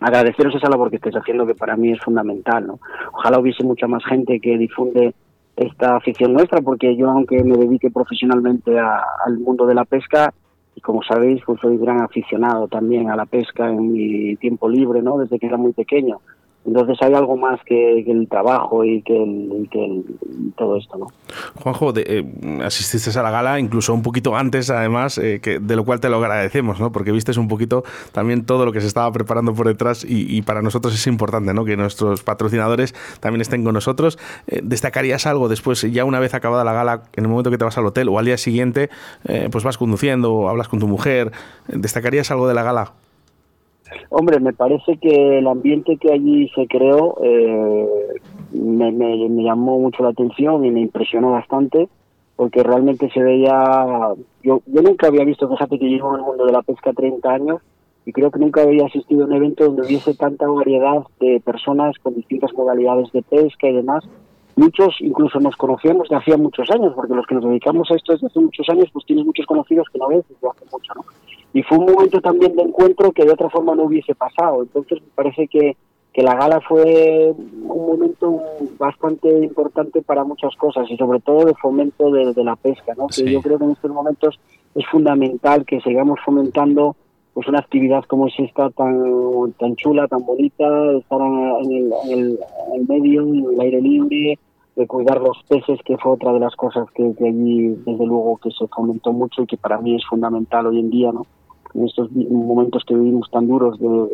agradeceros esa labor que estáis haciendo que para mí es fundamental no ojalá hubiese mucha más gente que difunde esta afición nuestra porque yo aunque me dedique profesionalmente al mundo de la pesca y como sabéis pues soy gran aficionado también a la pesca en mi tiempo libre no desde que era muy pequeño entonces hay algo más que, el trabajo y que, el, que todo esto, ¿no? Juanjo, de, eh, asististe a la gala incluso un poquito antes, además, eh, que, de lo cual te lo agradecemos, ¿no? Porque viste un poquito también todo lo que se estaba preparando por detrás y, para nosotros es importante, ¿no? Que nuestros patrocinadores también estén con nosotros. Eh, ¿Destacarías algo después, ya una vez acabada la gala, en el momento que te vas al hotel o al día siguiente, pues vas conduciendo o hablas con tu mujer? ¿Destacarías algo de la gala? Hombre, me parece que el ambiente que allí se creó eh, me, llamó mucho la atención y me impresionó bastante porque realmente se veía, yo, yo nunca había visto, fíjate que llevo en el mundo de la pesca 30 años y creo que nunca había asistido a un evento donde hubiese tanta variedad de personas con distintas modalidades de pesca y demás. Muchos incluso nos conocíamos de hacía muchos años, porque los que nos dedicamos a esto desde hace muchos años, pues tienes muchos conocidos que no ves desde hace mucho, ¿no? y fue un momento también de encuentro que de otra forma no hubiese pasado. Entonces me parece que, que la gala fue un momento bastante importante para muchas cosas y sobre todo de fomento de, la pesca, ¿no? que yo creo que en estos momentos es fundamental que sigamos fomentando pues una actividad como es esta tan tan chula, tan bonita, estar en el, en el, en el medio, en el aire libre, de cuidar los peces, que fue otra de las cosas que, allí desde luego que se fomentó mucho y que para mí es fundamental hoy en día, ¿no? en estos momentos que vivimos tan duros de,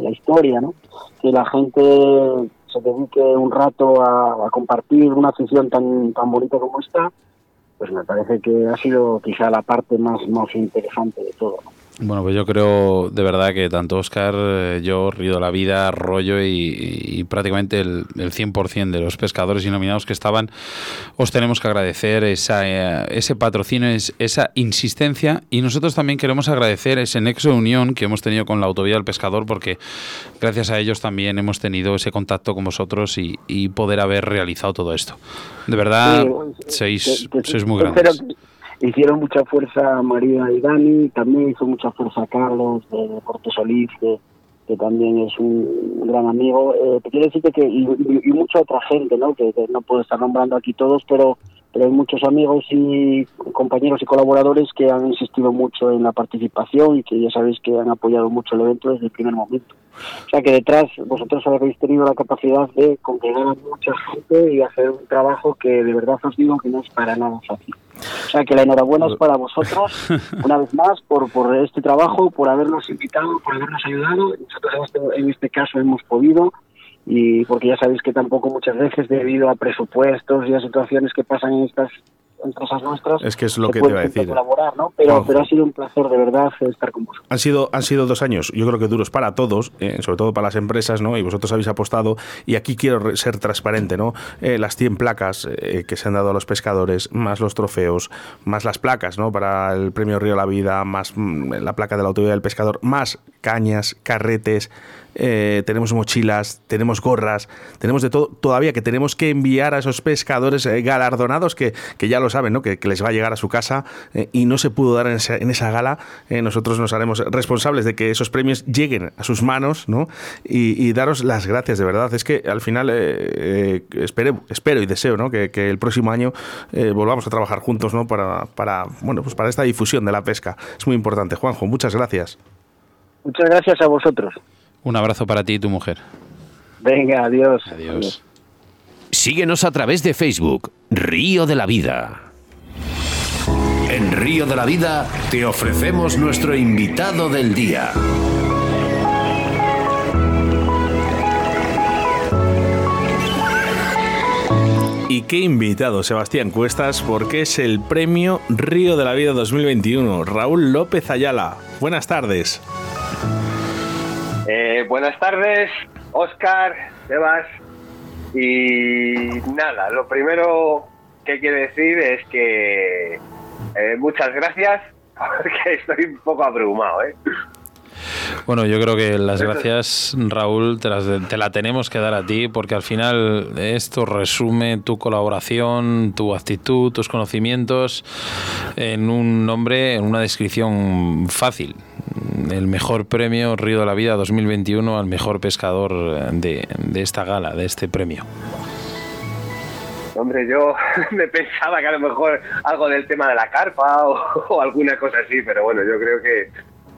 la historia, ¿no? Que la gente se dedique un rato a, compartir una afición tan, tan bonita como esta, pues me parece que ha sido quizá la parte más, más interesante de todo. ¿no? Bueno, pues yo creo de verdad que tanto Oscar, eh, yo, Río de la Vida, Rollo y, prácticamente el, el, 100% de los pescadores y nominados que estaban, os tenemos que agradecer esa, eh, ese patrocinio, esa insistencia. Y nosotros también queremos agradecer ese nexo de unión que hemos tenido con la Autovía del Pescador porque gracias a ellos también hemos tenido ese contacto con vosotros y, poder haber realizado todo esto. De verdad, sois, sois muy grandes hicieron mucha fuerza María y Dani, también hizo mucha fuerza Carlos de, de Porto Solís, que, también es un gran amigo. Eh, quiero decirte que, y, mucha otra gente, ¿no? Que, no puedo estar nombrando aquí todos, pero, pero hay muchos amigos y compañeros y colaboradores que han insistido mucho en la participación y que ya sabéis que han apoyado mucho el evento desde el primer momento. O sea que detrás vosotros habéis tenido la capacidad de congregar a mucha gente y hacer un trabajo que de verdad os digo que no es para nada fácil. O sea que la enhorabuena es para vosotros, una vez más, por, por este trabajo, por habernos invitado, por habernos ayudado. Nosotros en este, en este caso hemos podido y porque ya sabéis que tampoco muchas veces debido a presupuestos y a situaciones que pasan en estas empresas nuestras. Es que es lo que te iba a decir. Colaborar, ¿no? pero, pero ha sido un placer de verdad estar con vosotros. Han sido, han sido dos años, yo creo que duros para todos, eh, sobre todo para las empresas, ¿no? Y vosotros habéis apostado, y aquí quiero ser transparente, ¿no? Eh, las 100 placas eh, que se han dado a los pescadores, más los trofeos, más las placas, ¿no? Para el premio Río La Vida, más mm, la placa de la autoridad del pescador, más cañas, carretes, eh, tenemos mochilas, tenemos gorras, tenemos de todo todavía que tenemos que enviar a esos pescadores eh, galardonados que, que, ya lo saben, ¿no? que, les va a llegar a su casa eh, y no se pudo dar en esa, en esa gala. nosotros nos haremos responsables de que esos premios lleguen a sus manos ¿no? y, daros las gracias, de verdad. Es que al final espero, espero y deseo ¿no? que, que el próximo año volvamos a trabajar juntos ¿no? para, para, bueno, pues para esta difusión de la pesca. Es muy importante. Juanjo, muchas gracias. Muchas gracias a vosotros. Un abrazo para ti y tu mujer. Venga, adiós. Adiós. Síguenos a través de Facebook, Río de la Vida. En Río de la Vida te ofrecemos nuestro invitado del día. Y qué invitado, Sebastián Cuestas, porque es el premio Río de la Vida 2021. Raúl López Ayala. Buenas tardes. Eh, buenas tardes, Oscar, Sebas. Y nada, lo primero que quiero decir es que eh, muchas gracias, porque estoy un poco abrumado, ¿eh? Bueno, yo creo que las gracias, Raúl, te, las, te la tenemos que dar a ti, porque al final esto resume tu colaboración, tu actitud, tus conocimientos en un nombre, en una descripción fácil. El mejor premio Río de la Vida 2021 al mejor pescador de, de esta gala, de este premio. Hombre, yo me pensaba que a lo mejor algo del tema de la carpa o, alguna cosa así, pero bueno, yo creo que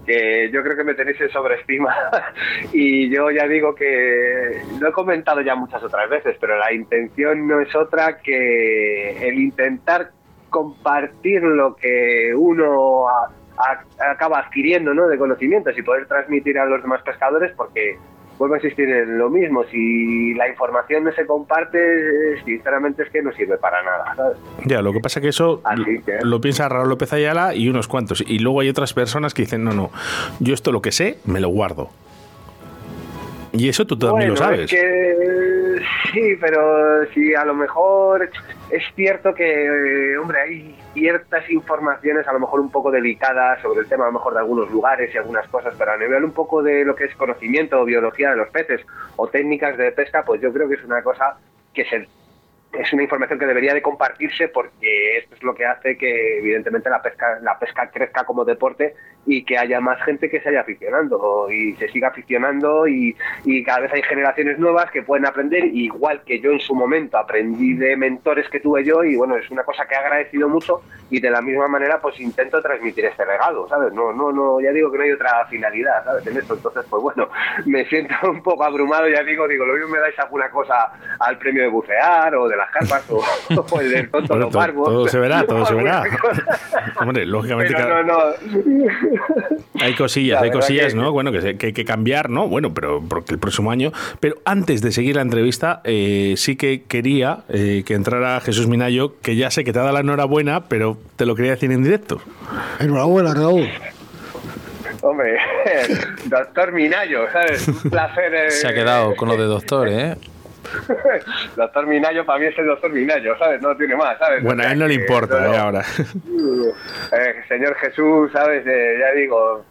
que yo creo que me tenéis en sobreestima y yo ya digo que lo he comentado ya muchas otras veces, pero la intención no es otra que el intentar compartir lo que uno acaba adquiriendo ¿no? de conocimientos y poder transmitir a los demás pescadores porque vuelvo a insistir en lo mismo, si la información no se comparte, sinceramente es que no sirve para nada. ¿sabes? Ya, lo que pasa que eso que- lo piensa Raúl López Ayala y unos cuantos. Y luego hay otras personas que dicen, no, no, yo esto lo que sé, me lo guardo. Y eso tú también lo sabes. es que sí, pero sí, a lo mejor es cierto que, eh, hombre, hay ciertas informaciones a lo mejor un poco delicadas sobre el tema a lo mejor de algunos lugares y algunas cosas, pero a nivel un poco de lo que es conocimiento o biología de los peces o técnicas de pesca, pues yo creo que es una cosa que se es una información que debería de compartirse porque esto es lo que hace que evidentemente la pesca la pesca crezca como deporte y que haya más gente que se haya aficionando y se siga aficionando y, y cada vez hay generaciones nuevas que pueden aprender igual que yo en su momento aprendí de mentores que tuve yo y bueno es una cosa que he agradecido mucho y de la misma manera pues intento transmitir este regalo sabes no no no ya digo que no hay otra finalidad sabes en esto entonces pues bueno me siento un poco abrumado ya digo digo lo mismo me dais alguna cosa al premio de bucear o de las carpas o, o el del tonto Bueno, los barbos todo se verá, todo se verá. Hombre, lógicamente Pero no, no. Hay cosillas, La hay cosillas, que- ¿no? Bueno, que, se- que hay que cambiar, ¿no? Bueno, pero porque el próximo año. Pero antes de seguir la entrevista, eh, sí que quería eh, que entrara Jesús Minayo, que ya sé que te ha dado la enhorabuena, pero te lo quería decir en directo. Enhorabuena, Raúl. Hombre, doctor Minayo, ¿sabes? Un placer. eh, Se ha quedado con lo de doctor, ¿eh? Doctor Minayo para mí es el doctor Minayo, ¿sabes? No tiene más, ¿sabes? Bueno, O a él no le que, importa, no, ¿eh? Ahora. Eh, señor Jesús, ¿sabes? Eh, ya digo,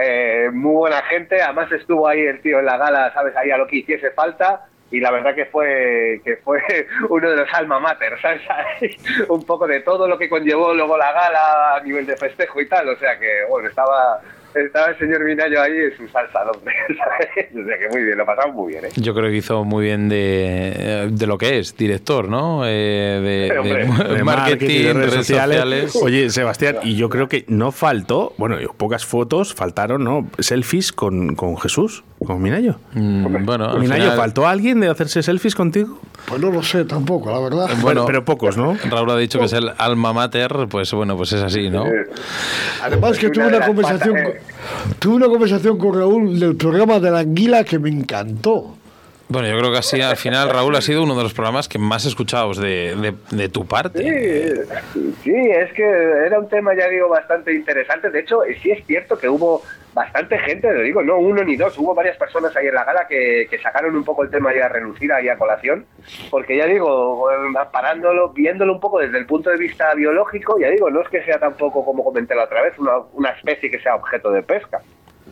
eh, muy buena gente. Además estuvo ahí el tío en la gala, ¿sabes? Ahí a lo que hiciese falta. Y la verdad que fue que fue uno de los alma mater, ¿sabes? Un poco de todo lo que conllevó luego la gala a nivel de festejo y tal. O sea que, bueno, estaba, estaba el señor Minayo ahí en su salsa, hombre. ¿sabes? O sea que muy bien, lo pasamos muy bien, ¿eh? Yo creo que hizo muy bien de, de lo que es, director, ¿no? Eh, de, marketing, de marketing, de redes, sociales. Oye, Sebastián, y yo creo que no faltó, bueno, pocas fotos faltaron, ¿no? Selfies con, con Jesús, con Minayo. Mm, bueno, Minayo, final- ¿faltó alguien de hacerse selfies contigo? Pues no lo sé tampoco, la verdad. Bueno, pero pocos, ¿no? Raúl ha dicho que es el alma mater, pues bueno, pues es así, ¿no? Además que tuve una conversación, patas, con- tuve una conversación con Raúl del programa de la anguila que me encantó. Bueno, yo creo que así al final, Raúl, ha sido uno de los programas que más escuchados de, de- de tu parte. Sí, sí, es que era un tema, ya digo, bastante interesante. De hecho, sí es cierto que hubo bastante gente, lo digo, no uno ni dos, hubo varias personas ahí en la gala que, que sacaron un poco el tema ya a relucir ahí a colación, porque ya digo, parándolo, viéndolo un poco desde el punto de vista biológico, ya digo, no es que sea tampoco, como comenté la otra vez, una, una especie que sea objeto de pesca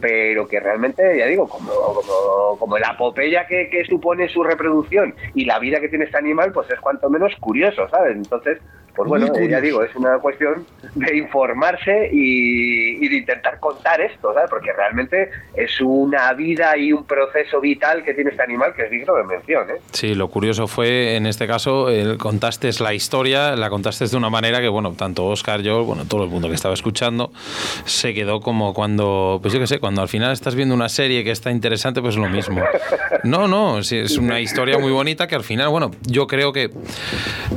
pero que realmente, ya digo, como, como, como la apopeya que, que supone su reproducción y la vida que tiene este animal, pues es cuanto menos curioso, ¿sabes? Entonces, pues bueno, eh, ya digo, es una cuestión de informarse y, y de intentar contar esto, ¿sabes? Porque realmente es una vida y un proceso vital que tiene este animal que es digno de mención, ¿eh? Sí, lo curioso fue, en este caso, el, contaste la historia, la contaste de una manera que, bueno, tanto Oscar, yo, bueno, todo el mundo que estaba escuchando, se quedó como cuando, pues yo qué sé, cuando al final estás viendo una serie que está interesante, pues es lo mismo. No, no, es una historia muy bonita que al final, bueno, yo creo que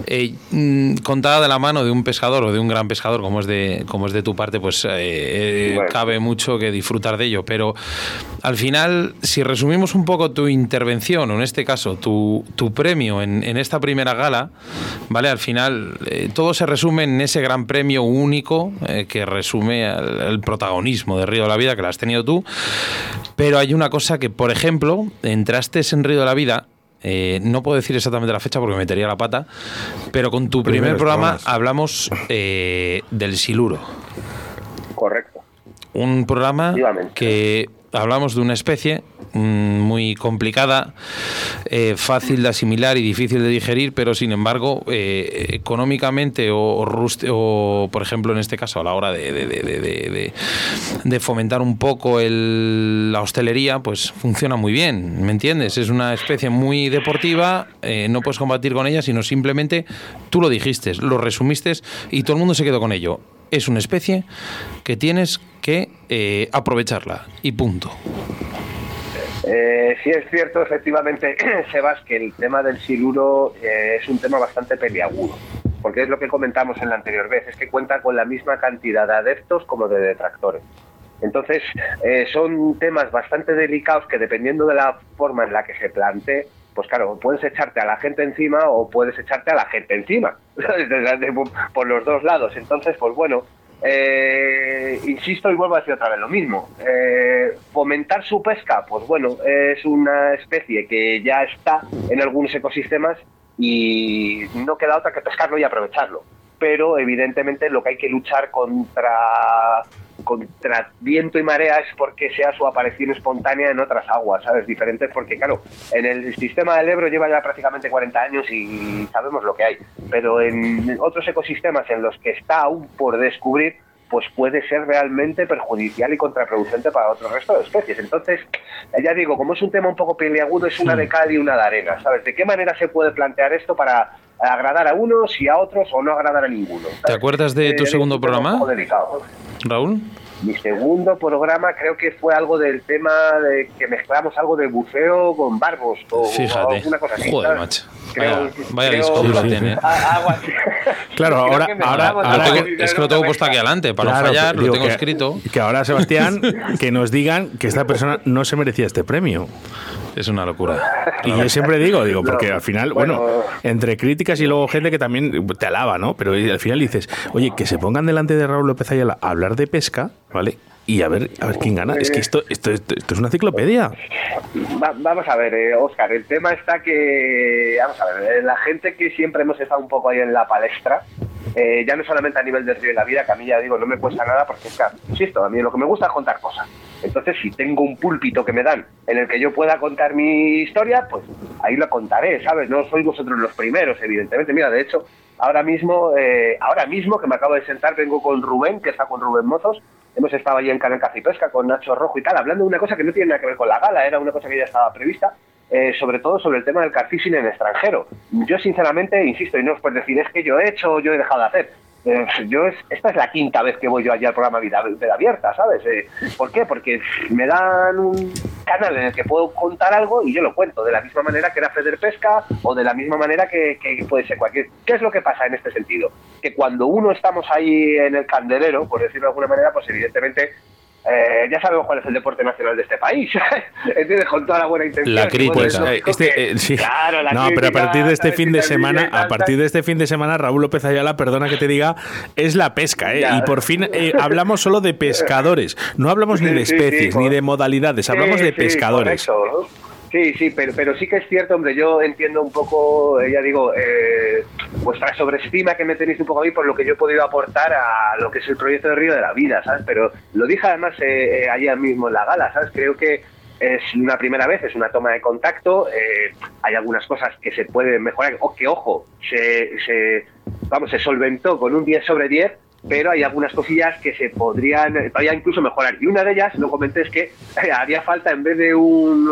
eh, mm, contar montada de la mano de un pescador o de un gran pescador, como es de, como es de tu parte, pues eh, cabe mucho que disfrutar de ello. Pero al final, si resumimos un poco tu intervención, o en este caso tu, tu premio en, en, esta primera gala, ¿vale? Al final, eh, todo se resume en ese gran premio único eh, que resume el, el, protagonismo de Río de la Vida, que lo has tenido tú. Pero hay una cosa que, por ejemplo, entraste en Río de la Vida eh, no puedo decir exactamente la fecha porque me metería la pata, pero con tu primer Primeros programa programas. hablamos eh, del siluro. Correcto. Un programa que hablamos de una especie mm, muy complicada, eh, fácil de asimilar y difícil de digerir, pero sin embargo, eh, económicamente o, o o, por ejemplo, en este caso, a la hora de- de fomentar un poco el- la hostelería, pues funciona muy bien, ¿me entiendes? Es una especie muy deportiva, eh, no puedes combatir con ella, sino simplemente tú lo dijiste, lo resumiste y todo el mundo se quedó con ello. Es una especie que tienes eh, aprovecharla y punto. Eh, sí es cierto, efectivamente, Sebas, que el tema del siluro eh, es un tema bastante peliagudo, porque es lo que comentamos en la anterior vez, es que cuenta con la misma cantidad de adeptos como de detractores. Entonces, eh, son temas bastante delicados que dependiendo de la forma en la que se plantee, pues claro, puedes echarte a la gente encima o puedes echarte a la gente encima, por los dos lados. Entonces, pues bueno, eh, insisto y vuelvo a decir otra vez lo mismo. Eh, fomentar su pesca, pues bueno, es una especie que ya está en algunos ecosistemas y no queda otra que pescarlo y aprovecharlo. Pero evidentemente lo que hay que luchar contra contra viento y marea es porque sea su aparición espontánea en otras aguas, ¿sabes? Diferentes porque, claro, en el sistema del Ebro lleva ya prácticamente 40 años y sabemos lo que hay, pero en otros ecosistemas en los que está aún por descubrir, pues puede ser realmente perjudicial y contraproducente para otro resto de especies. Entonces, eh, ya digo, como es un tema un poco peliagudo, es una de cal y una de arena, ¿sabes? ¿De qué manera se puede plantear esto para agradar a unos y a otros o no agradar a ninguno? ¿Te acuerdas de tu Eh, segundo tema un programa, poco delicado. Raúl? Mi segundo programa creo que fue algo del tema de que mezclamos algo de buceo con barbos o, Fíjate. o alguna cosa así. Joder, macho. Creo- Vaya, vaya creo- tiene. Claro, ahora, ahora, que- Es que lo tengo puesto aquí adelante para Claro, no fallar, lo tengo que- escrito. Que ahora, Sebastián, que nos digan que esta persona no se merecía este premio. Es una locura. Y yo siempre digo, digo, porque al final, bueno, bueno. entre críticas y luego gente que también te alaba, ¿no? Pero al final dices, oye, que se pongan delante de Raúl López Ayala a hablar de pesca, ¿vale? Y a ver, a ver quién gana. Es que esto, esto, esto, esto es una enciclopedia. Va- vamos a ver, eh, Oscar, el tema está que, vamos a ver, eh, la gente que siempre hemos estado un poco ahí en la palestra, eh, ya no solamente a nivel del río de la vida, que a mí ya digo, no me cuesta nada, porque es que, insisto, a mí lo que me gusta es contar cosas. Entonces, si tengo un púlpito que me dan en el que yo pueda contar mi historia, pues ahí lo contaré, ¿sabes? No sois vosotros los primeros, evidentemente. Mira, de hecho, ahora mismo, eh, ahora mismo que me acabo de sentar, vengo con Rubén, que está con Rubén Mozos, hemos estado allí en Canal y Pesca con Nacho Rojo y tal, hablando de una cosa que no tiene nada que ver con la gala, era una cosa que ya estaba prevista, eh, sobre todo sobre el tema del carfishing en extranjero. Yo sinceramente, insisto, y no os puedo decir, es que yo he hecho o yo he dejado de hacer. Eh, yo es, esta es la quinta vez que voy yo allí al programa Vida, Vida Abierta, ¿sabes? Eh, ¿Por qué? Porque me dan un canal en el que puedo contar algo y yo lo cuento, de la misma manera que era Feder Pesca o de la misma manera que puede ser cualquier... ¿Qué es lo que pasa en este sentido? Que cuando uno estamos ahí en el candelero, por decirlo de alguna manera, pues evidentemente eh, ya sabemos cuál es el deporte nacional de este país, ¿entiendes? Con toda la buena intención. La crítica. eh, este, eh, sí. Claro, la no, pero a partir de este fin de semana, a partir de este fin de semana, Raúl López Ayala, perdona que te diga, es la pesca, ¿eh? Ya. Y por fin eh, hablamos solo de pescadores. No hablamos ni de Sí, sí, sí, especies, ni de modalidades, hablamos Sí, de sí, pescadores. correcto, ¿no? Sí, sí, pero, pero sí que es cierto, hombre, yo entiendo un poco, ya digo, eh, vuestra sobreestima que me tenéis un poco a mí por lo que yo he podido aportar a lo que es el proyecto de Río de la Vida, ¿sabes? Pero lo dije además eh, eh, ayer mismo en la gala, ¿sabes? Creo que es una primera vez, es una toma de contacto, eh, hay algunas cosas que se pueden mejorar, o que, ojo, se, se, vamos, se solventó con un 10 sobre 10, pero hay algunas cosillas que se podrían todavía incluso mejorar. Y una de ellas, lo comenté, es que eh, haría falta, en vez de un,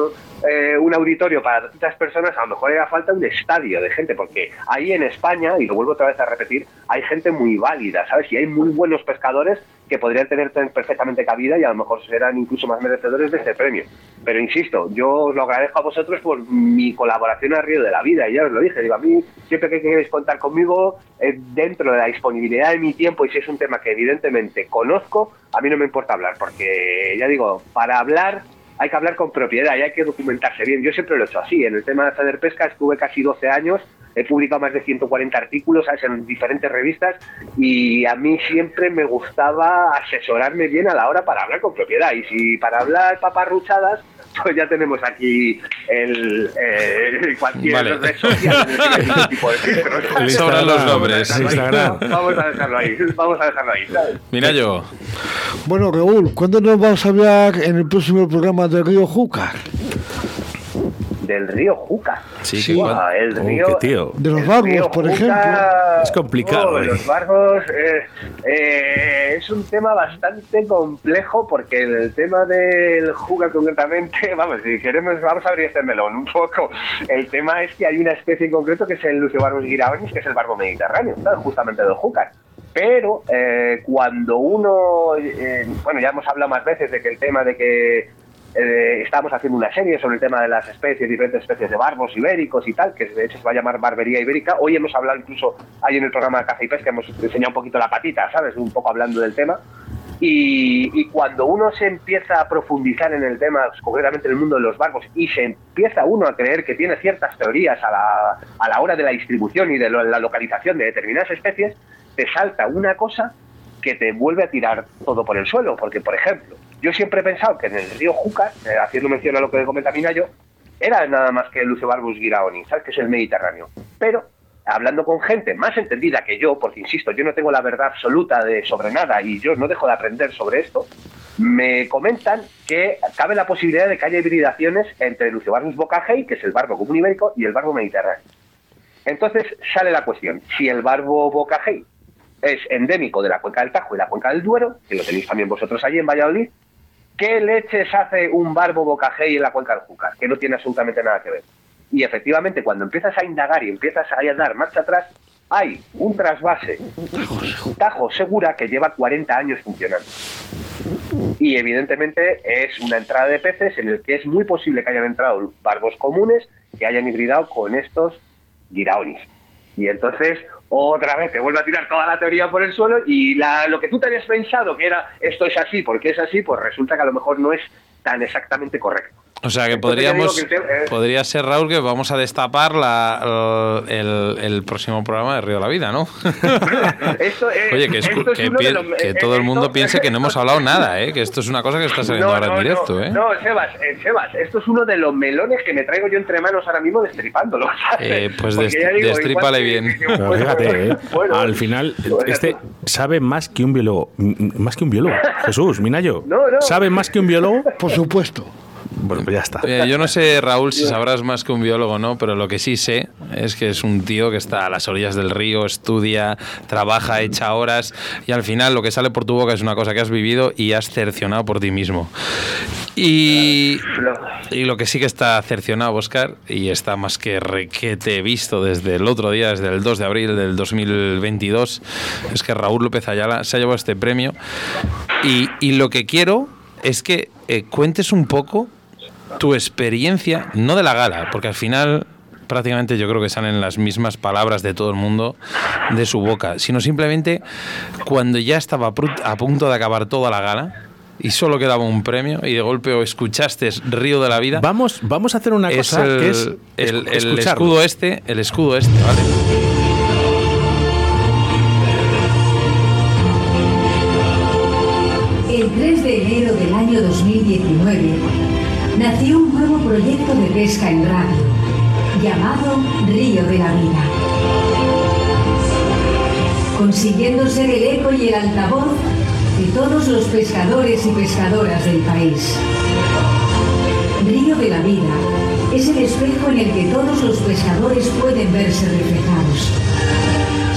eh, un auditorio para 200 personas, a lo mejor haría falta un estadio de gente, porque ahí en España, y lo vuelvo otra vez a repetir, hay gente muy válida, ¿sabes? Y hay muy buenos pescadores que podrían tener perfectamente cabida y a lo mejor serán incluso más merecedores de este premio. Pero insisto, yo os lo agradezco a vosotros por mi colaboración al Río de la Vida, y ya os lo dije, digo, a mí siempre que queréis contar conmigo, eh, dentro de la disponibilidad de mi tiempo, y si es un tema que evidentemente conozco, a mí no me importa hablar, porque ya digo, para hablar hay que hablar con propiedad y hay que documentarse bien. Yo siempre lo he hecho así. En el tema de hacer pesca estuve casi 12 años, he publicado más de 140 artículos ¿sabes? en diferentes revistas y a mí siempre me gustaba asesorarme bien a la hora para hablar con propiedad. Y si para hablar paparruchadas, pues ya tenemos aquí el, eh, cualquier Vale. red social. este tipo de. Sobran los nombres. Instagram. Vamos a dejarlo ahí. Vamos a dejarlo ahí. ¿sabes? Mira yo. Bueno, Raúl, ¿cuándo nos vamos a hablar en el próximo programa de Río Júcar? Del río Juca. Sí, Sí. Guau, el Oh, río, qué tío. De los río por Juca- ejemplo. Es complicado, Oh, eh. los barcos eh, eh, es un tema bastante complejo porque el tema del Juga concretamente, vamos, si queremos, vamos a abrir este melón un poco. El tema es que hay una especie en concreto que es el Luciobargus giraonis, que es el barbo mediterráneo, ¿sabes? justamente del Júcar. Pero eh, cuando uno, eh, bueno, ya hemos hablado más veces de que el tema de que eh, estamos haciendo una serie sobre el tema de las especies, diferentes especies de barbos ibéricos y tal, que de hecho se va a llamar Barbería Ibérica. Hoy hemos hablado incluso, ahí en el programa de Caza y Pesca, hemos enseñado un poquito la patita, ¿sabes? Un poco hablando del tema. Y, cuando uno se empieza a profundizar en el tema, pues, concretamente en el mundo de los barbos, y se empieza uno a creer que tiene ciertas teorías a la, hora de la distribución y de la localización de determinadas especies, te salta una cosa que te vuelve a tirar todo por el suelo. Porque, por ejemplo, yo siempre he pensado que en el río Júcar, eh, haciendo mención a lo que comenta Minayo, era nada más que el Lucebarbus giraoni, ¿sabes? Que es el Mediterráneo. Pero, hablando con gente más entendida que yo, porque insisto, yo no tengo la verdad absoluta de sobre nada y yo no dejo de aprender sobre esto, me comentan que cabe la posibilidad de que haya hibridaciones entre el Lucebarbus bocagei, que es el barbo común ibérico, y el barbo mediterráneo. Entonces sale la cuestión, si el barbo bocagei es endémico de la cuenca del Tajo y la cuenca del Duero, que lo tenéis también vosotros allí en Valladolid, ¿qué leches hace un barbo bocagei en la cuenca del Júcar? Que no tiene absolutamente nada que ver. Y efectivamente, cuando empiezas a indagar y empiezas a dar marcha atrás, hay un trasvase Tajo Segura que lleva 40 años funcionando. Y evidentemente es una entrada de peces en el que es muy posible que hayan entrado barbos comunes que hayan hibridado con estos giraonis. Y entonces, otra vez te vuelve a tirar toda la teoría por el suelo y la- lo que tú te habías pensado que era esto es así porque es así, pues resulta que a lo mejor no es tan exactamente correcto. O sea que podríamos, que podría ser Raúl que vamos a destapar la, el, el próximo programa de Río de la Vida, ¿no? Esto es- Oye, que, esto es que los- eh, todo el mundo piense que no hemos hablado nada, ¿eh? que esto es una cosa que está saliendo ahora en directo. no, ¿eh? no, Sebas, eh, Sebas, esto es uno de los melones que me traigo yo entre manos ahora mismo destripándolo. ¿sabes? Eh, pues dest- digo, destrípale bien. que- Pero bueno, fíjate, ¿eh? bueno, al final, bueno, este sabe más que un biólogo. Más que un biólogo. Jesús, Minayo. No, no. ¿Sabe más que un biólogo? Por supuesto. Bueno, pues ya está. Mira, yo no sé, Raúl, si sabrás más que un biólogo o no, pero lo que sí sé es que es un tío que está a las orillas del río, estudia, trabaja, echa horas y al final lo que sale por tu boca es una cosa que has vivido y has cercionado por ti mismo. Y, y lo que sí que está cercionado, Oscar, y está más que requete visto desde el otro día, desde el 2 de abril del 2022, es que Raúl López Ayala se ha llevado este premio. Y, y lo que quiero es que eh, cuentes un poco tu experiencia, no de la gala, porque al final prácticamente yo creo que salen las mismas palabras de todo el mundo de su boca, sino simplemente cuando ya estaba a punto de acabar toda la gala y solo quedaba un premio y de golpe o escuchaste Río de la Vida. Vamos, vamos a hacer una es cosa el, que es el, el escudo este, el escudo este, ¿vale? Nació un nuevo proyecto de pesca en radio, llamado Río de la Vida. Consiguiendo ser el eco y el altavoz de todos los pescadores y pescadoras del país. Río de la Vida es el espejo en el que todos los pescadores pueden verse reflejados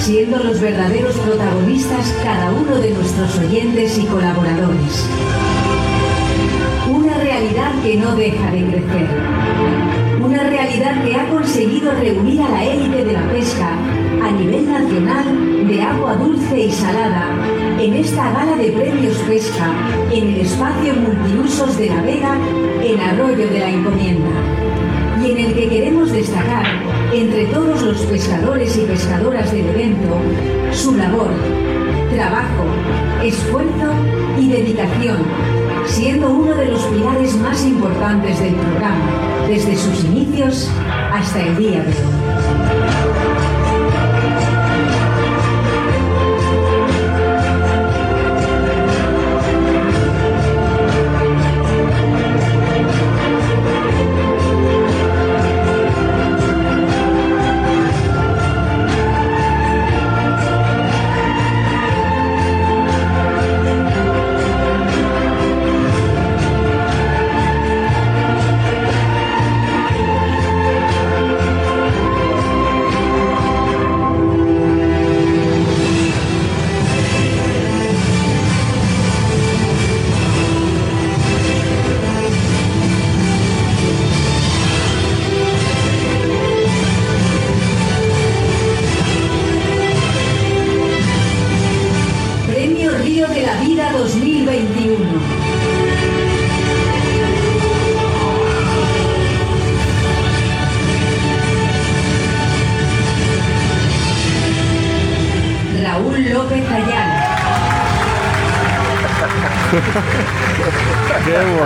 siendo los verdaderos protagonistas cada uno de nuestros oyentes y colaboradores. Que no deja de crecer. Una realidad que ha conseguido reunir a la élite de la pesca a nivel nacional de agua dulce y salada en esta gala de premios pesca en el espacio multiusos de la Vega en Arroyo de la Encomienda y en el que queremos destacar entre todos los pescadores y pescadoras del evento su labor, trabajo, esfuerzo y dedicación, siendo uno de los pilares más importantes del programa desde sus inicios hasta el día de hoy.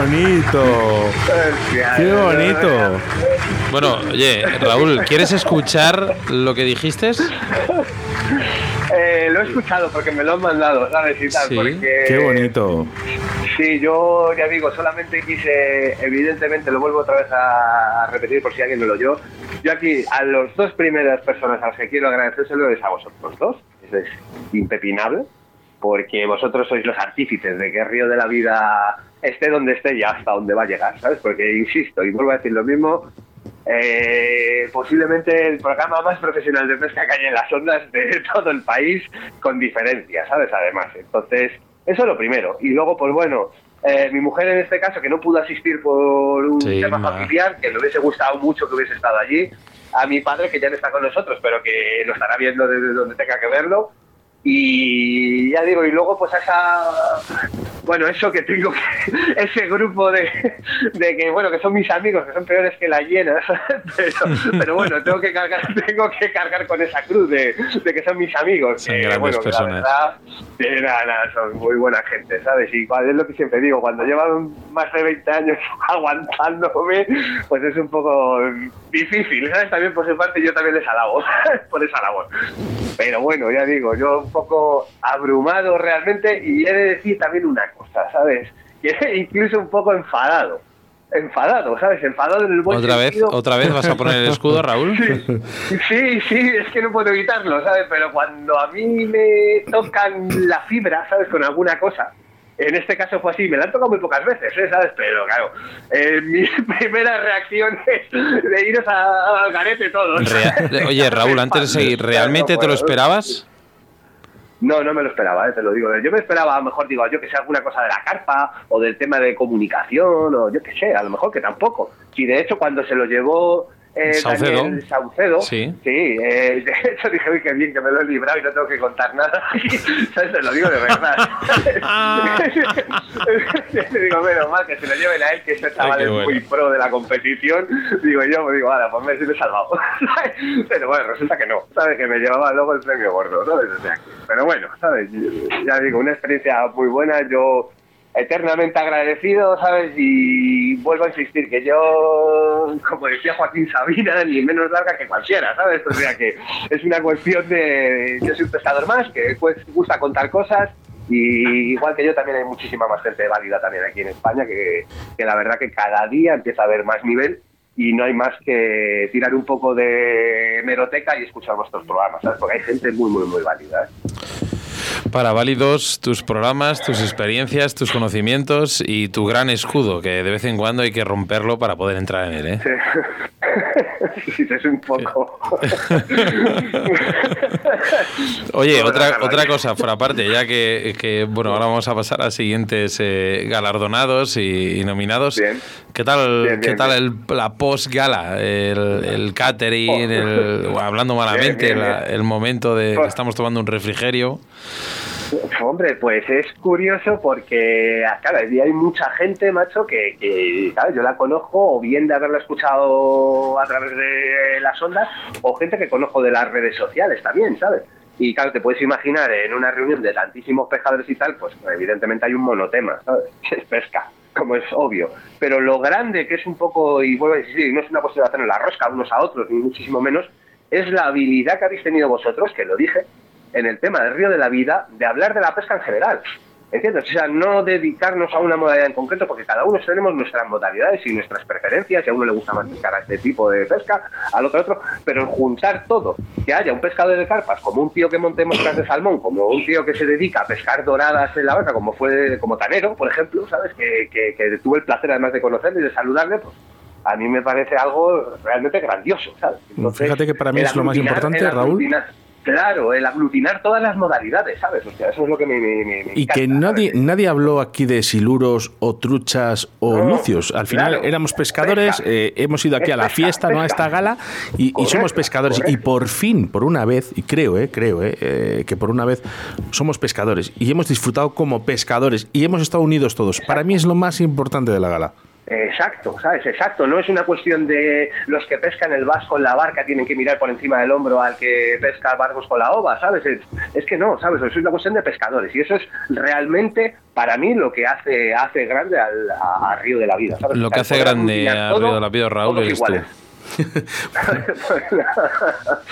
Bonito! ¡Qué bonito! Bueno, oye, Raúl, ¿quieres escuchar lo que dijiste? Eh, lo he escuchado porque me lo han mandado, ¿sabes? Y tal, Sí. porque... ¡Qué bonito! Sí, yo ya digo, solamente quise, evidentemente, lo vuelvo otra vez a repetir por si alguien no lo oyó. Yo aquí, a las dos primeras personas a las que quiero agradecérselo es a vosotros dos, eso es impepinable, porque vosotros sois los artífices de que Río de la Vida esté donde esté y hasta donde va a llegar, ¿sabes? Porque, insisto, y vuelvo a decir lo mismo, eh, posiblemente el programa más profesional de pesca que hay en las ondas de todo el país, con diferencia, ¿sabes? Además, entonces, eso es lo primero. Y luego, pues bueno, eh, mi mujer en este caso, que no pudo asistir por un Sí, tema ma. familiar, que le hubiese gustado mucho que hubiese estado allí. A mi padre, que ya no está con nosotros, pero que lo estará viendo desde donde tenga que verlo. Y ya digo, y luego pues esa, bueno, eso que tengo, que- ese grupo de, de que, bueno, que son mis amigos, que son peores que la hiena, pero, pero bueno, tengo que cargar, tengo que cargar con esa cruz de, de que son mis amigos. Son que, grandes bueno, que la personas. verdad, eh, nada, nada, son muy buena gente, ¿sabes? Y es lo que siempre digo, cuando llevan más de 20 años aguantándome, pues es un poco difícil, ¿sabes? También por su parte yo también les alabo por esa labor. Pero bueno, ya digo, yo un poco abrumado realmente y he de decir también una cosa, ¿sabes? Que incluso un poco enfadado. Enfadado, ¿sabes? Enfadado en el buen ¿Otra vez. ¿Otra vez vas a poner el escudo, Raúl? Sí, sí, es que no puedo evitarlo, ¿sabes? Pero cuando a mí me tocan la fibra, ¿sabes? Con alguna cosa. En este caso fue así, me la han tocado muy pocas veces, ¿eh? ¿sabes? Pero claro, eh, mi primera reacción es de iros a- al garete todos. Oye, Raúl, antes de seguir, ¿realmente te lo esperabas? No, no me lo esperaba, eh, te lo digo. Yo me esperaba, a lo mejor, digo, yo que sé, alguna cosa de la carpa o del tema de comunicación o yo que sé, a lo mejor que tampoco. Si de hecho cuando se lo llevó eh, Saucedo. Daniel Saucedo, Sí. eh, de hecho dije, uy, qué bien que me lo he librado y no tengo que contar nada. ¿Sabes? Te lo digo de verdad. Digo, menos mal que se lo lleven a él, que este chaval qué es bueno. muy pro de la competición. Digo yo, me digo, ahora, pues me he salvado. Pero bueno, resulta que no, ¿sabes? Que me llevaba luego el premio gordo, ¿sabes? O sea, que- pero bueno, ¿sabes? Ya digo, una experiencia muy buena. Yo eternamente agradecido, ¿sabes? Y vuelvo a insistir que yo, como decía Joaquín Sabina, ni menos larga que cualquiera, ¿sabes? O sea que es una cuestión de... Yo soy un pescador más, que pues, gusta contar cosas. Y igual que yo, también hay muchísima más gente válida también aquí en España, que, que la verdad que cada día empieza a haber más nivel y no hay más que tirar un poco de meroteca y escuchar vuestros programas, ¿sabes? Porque hay gente muy, muy, muy válida. ¿eh? Para válidos tus programas, tus experiencias, tus conocimientos y tu gran escudo, que de vez en cuando hay que romperlo para poder entrar en él, ¿eh? es un poco. Oye, otra, otra cosa, por aparte, ya que, que, bueno, ahora vamos a pasar a siguientes eh, galardonados y, y nominados. ¿Qué tal, Bien, ¿qué tal el, la post-gala? El, el catering, el, bueno, hablando malamente, la- el momento de que estamos tomando un refrigerio. Hombre, pues es curioso porque, ah, claro, hay mucha gente, macho, que, que, ¿sabes? Yo la conozco o bien de haberla escuchado a través de las ondas o gente que conozco de las redes sociales también, ¿sabes? Y claro, te puedes imaginar en una reunión de tantísimos pescadores y tal, pues evidentemente hay un monotema, ¿sabes? Es pesca, como es obvio. Pero lo grande que es un poco, y vuelvo a decir, no es una cuestión de hacernos la rosca unos a otros, ni muchísimo menos, es la habilidad que habéis tenido vosotros, que lo dije, en el tema del río de la vida, de hablar de la pesca en general. ¿Entiendes? O sea, no dedicarnos a una modalidad en concreto, porque cada uno tenemos nuestras modalidades y nuestras preferencias, y a uno le gusta más pescar a este tipo de pesca, al otro a otro, pero juntar todo, que haya un pescador de carpas, como un tío que monte moscas de salmón, como un tío que se dedica a pescar doradas en la barca, como fue como Tanero, por ejemplo, ¿sabes? Que, que, que tuve el placer además de conocerle y de saludarle, pues a mí me parece algo realmente grandioso, ¿sabes? Entonces, Fíjate que para mí es lo más importante, Raúl. Claro, el aglutinar todas las modalidades, ¿sabes? O sea, eso es lo que me, me- me- me Y que nadie, nadie habló aquí de siluros o truchas o No, lucios. Al final claro. éramos pescadores, Pesca. eh, hemos ido aquí a la pesca, fiesta, ¿no? A esta gala y, somos pescadores. Y por fin, por una vez, y creo, eh, creo, eh, eh, que por una vez somos pescadores y hemos disfrutado como pescadores y hemos estado unidos todos. Para mí es lo más importante de la gala. Exacto, ¿sabes? Exacto. No es una cuestión de los que pescan el vasco en la barca tienen que mirar por encima del hombro al que pesca barcos con la ova, ¿sabes? Es, es que no, ¿sabes? Es una cuestión de pescadores. Y eso es realmente, para mí, lo que hace, hace grande al, a, Río de la Vida, ¿sabes? Lo que hace grande a Río de la Vida, Raúl, eres tú.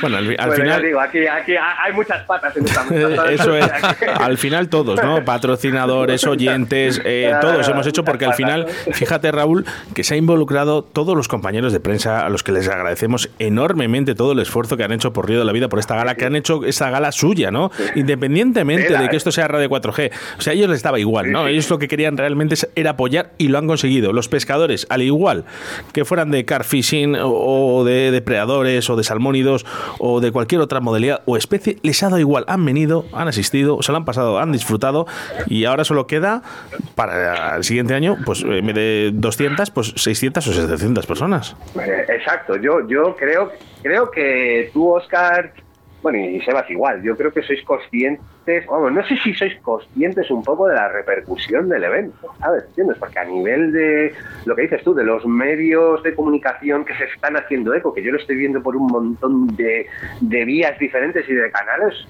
Bueno, al, al Bueno, final... digo, aquí, aquí hay muchas patas en esta. Eso es. Al final todos, ¿no? Patrocinadores, oyentes, eh, todos hemos hecho porque al final, fíjate Raúl, que se ha involucrado todos los compañeros de prensa a los que les agradecemos enormemente todo el esfuerzo que han hecho por Río de la Vida, por esta gala, que han hecho esa gala suya, ¿no? Independientemente de que esto sea Radio 4G. O sea, a ellos les daba igual, ¿no? Ellos lo que querían realmente era apoyar y lo han conseguido. Los pescadores, al igual que fueran de car fishing o de depredadores o de salmónidos o de cualquier otra modalidad o especie, les ha dado igual. Han venido, han asistido, se lo han pasado, han disfrutado y ahora solo queda para el siguiente año, pues en vez de 200, pues 600 o 700 personas. Eh, Exacto, yo, yo creo, creo que tú, Oscar, bueno, y Sebas igual, yo creo que sois conscientes, vamos, no sé si sois conscientes un poco de la repercusión del evento, ¿sabes? ¿Entiendes? Porque a nivel de lo que dices tú, de los medios de comunicación que se están haciendo eco, que yo lo estoy viendo por un montón de, de vías diferentes y de canales,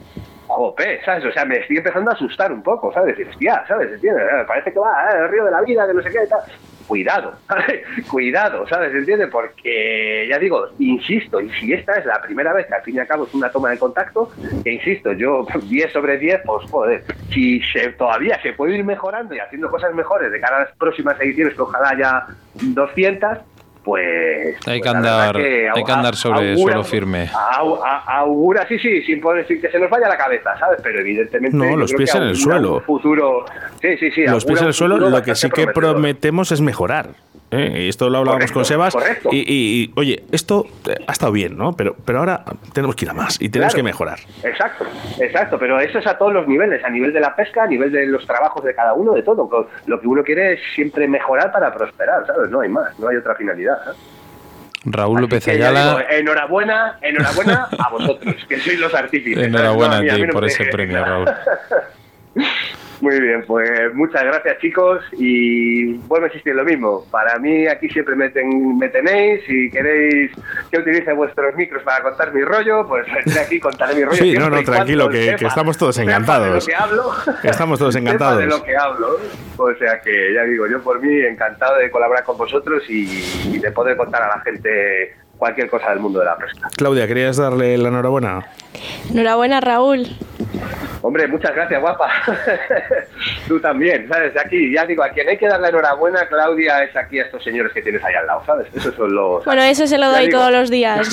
jope, ¿sabes? O sea, me estoy empezando a asustar un poco, ¿sabes? Decir, hostia, ¿sabes? ¿Entiendes? Parece que va, eh, el río de la vida, que no sé qué y tal. Cuidado, ¿sabes? Cuidado, ¿sabes? ¿Entiendes? Porque, ya digo, insisto, y si esta es la primera vez que al fin y al cabo es una toma de contacto, que insisto, yo 10 sobre 10, pues joder, si se, todavía se puede ir mejorando y haciendo cosas mejores de cara a las próximas ediciones, que ojalá haya 200, pues... Hay que pues la andar, verdad hay que andar sobre augura- suelo firme. Augura, sí, sí, sin, poner- sin que se nos vaya la cabeza, ¿sabes? Pero evidentemente. No, los pies que en el suelo. futuro. Sí, sí, sí. Los pies en el suelo, lo que sí que prometemos es mejorar. ¿Eh? Y esto lo hablábamos Correcto, con Sebas. correcto. Y, y- y, oye, esto eh, ha estado bien, ¿no? Pero, pero ahora tenemos que ir a más y tenemos Claro. que mejorar. Exacto, exacto, pero eso es a todos los niveles, a nivel de la pesca, a nivel de los trabajos de cada uno, de todo. Lo que uno quiere es siempre mejorar para prosperar, ¿sabes? No hay más, no hay otra finalidad. ¿eh? Raúl López Ayala, digo, enhorabuena, enhorabuena a vosotros, que sois los artífices. enhorabuena No, a mí- ti no por ese premio, Raúl. Muy bien, pues muchas gracias chicos y vuelvo a insistir lo mismo. Para mí aquí siempre me, ten- me tenéis, si queréis que utilice vuestros micros para contar mi rollo, pues estoy aquí contaré mi rollo. Sí, no, no, tranquilo, que- sepa- que estamos todos encantados. de lo que hablo. Estamos todos encantados. de lo que hablo. O sea que ya digo, yo por mí encantado de colaborar con vosotros y, y de poder contar a la gente cualquier cosa del mundo de la pesca. Claudia, ¿querías darle la enhorabuena? Enhorabuena, Raúl. Hombre, muchas gracias, guapa. Tú también, ¿sabes? Aquí, ya digo, a quien hay que dar la enhorabuena, Claudia, es aquí a estos señores que tienes ahí al lado, ¿sabes? Esos son los... Bueno, eso se lo doy digo. todos los días.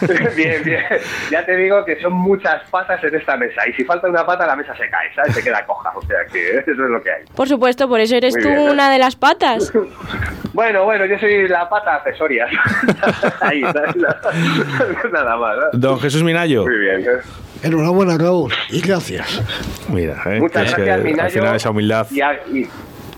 bien, bien. Ya te digo que son muchas patas en esta mesa. Y si falta una pata, la mesa se cae, ¿sabes? Se queda coja. O sea que eso es lo que hay. Por supuesto, por eso eres Muy tú bien. una de las patas. Bueno, bueno, yo soy la pata accesoria. Ahí, nada más. ¿no? Don Jesús Minayo. Muy bien. Enhorabuena, Raúl, y gracias. Mira, eh, Muchas es que gracias, Minayo. al final esa humildad. Y, a- y-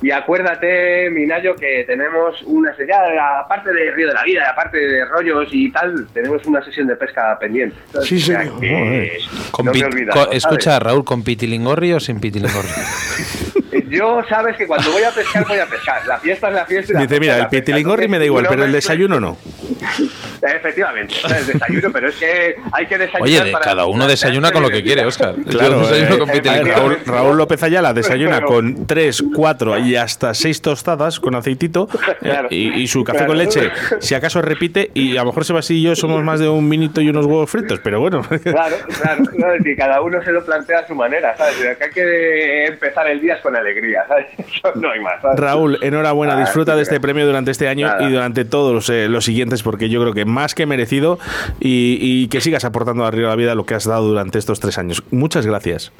y acuérdate, Minayo, que tenemos una ya aparte de Río de la Vida, aparte de rollos y tal, tenemos una sesión de pesca pendiente. Sí, O sea señor. que Con no con- ¿sabes? escucha, Raúl, ¿con pitilingorri o sin pitilingorri? Yo sabes que cuando voy a pescar, voy a pescar. La fiesta es la fiesta. y la Dice, mira, el pitilingorri me da igual, pero el uno desayuno no. Efectivamente, o sea, el desayuno, pero es que hay que desayunar. Oye, de- para- cada uno desayuna con lo que quiere, Oscar. Claro, Yo desayuno eh, con eh, pitilingorri. Raúl, Raúl López Ayala desayuna con 3, 4 y hasta 6 tostadas con aceitito eh, Claro. y, y su café Claro. con leche, si acaso repite, y a lo mejor Sebastián y yo somos más de un minuto y unos huevos fritos, pero bueno. Claro, claro, no, es que cada uno se lo plantea a su manera, ¿sabes? Que hay que empezar el día con alegría, ¿sabes? Eso no hay más, ¿sabes? Raúl, enhorabuena, Ah, disfruta sí, de este premio durante este año Nada. y durante todos los, eh, los siguientes, porque yo creo que más que merecido y, y que sigas aportando arriba a la vida lo que has dado durante estos tres años. Muchas gracias.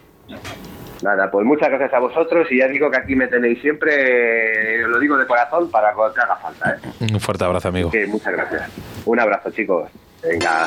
Nada, pues muchas gracias a vosotros y ya digo que aquí me tenéis siempre, eh, lo digo de corazón, para cuando te haga falta, ¿eh? Un fuerte abrazo, amigo. Que muchas gracias. Un abrazo, chicos. Venga.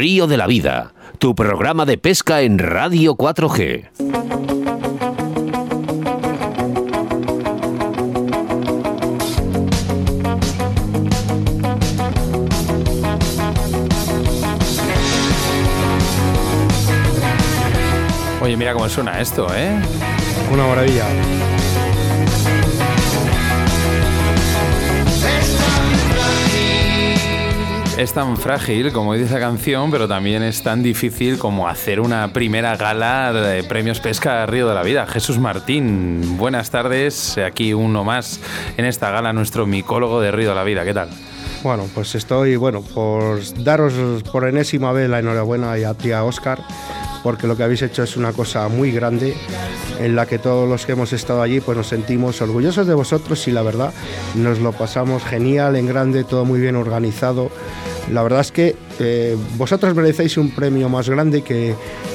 Río de la Vida, tu programa de pesca en Radio 4G. Oye, mira cómo suena esto, ¿eh? Una maravilla. Es tan frágil, como dice la canción, pero también es tan difícil como hacer una primera gala de premios pesca Río de la Vida. Jesús Martín, buenas tardes. Aquí uno más en esta gala, nuestro micólogo de Río de la Vida. ¿Qué tal? Bueno, pues estoy, bueno, por daros por enésima vez la enhorabuena y a ti, a Oscar, porque lo que habéis hecho es una cosa muy grande en la que todos los que hemos estado allí pues nos sentimos orgullosos de vosotros y la verdad nos lo pasamos genial, en grande, todo muy bien organizado. La verdad es que eh, vosotros merecéis un premio más grande que,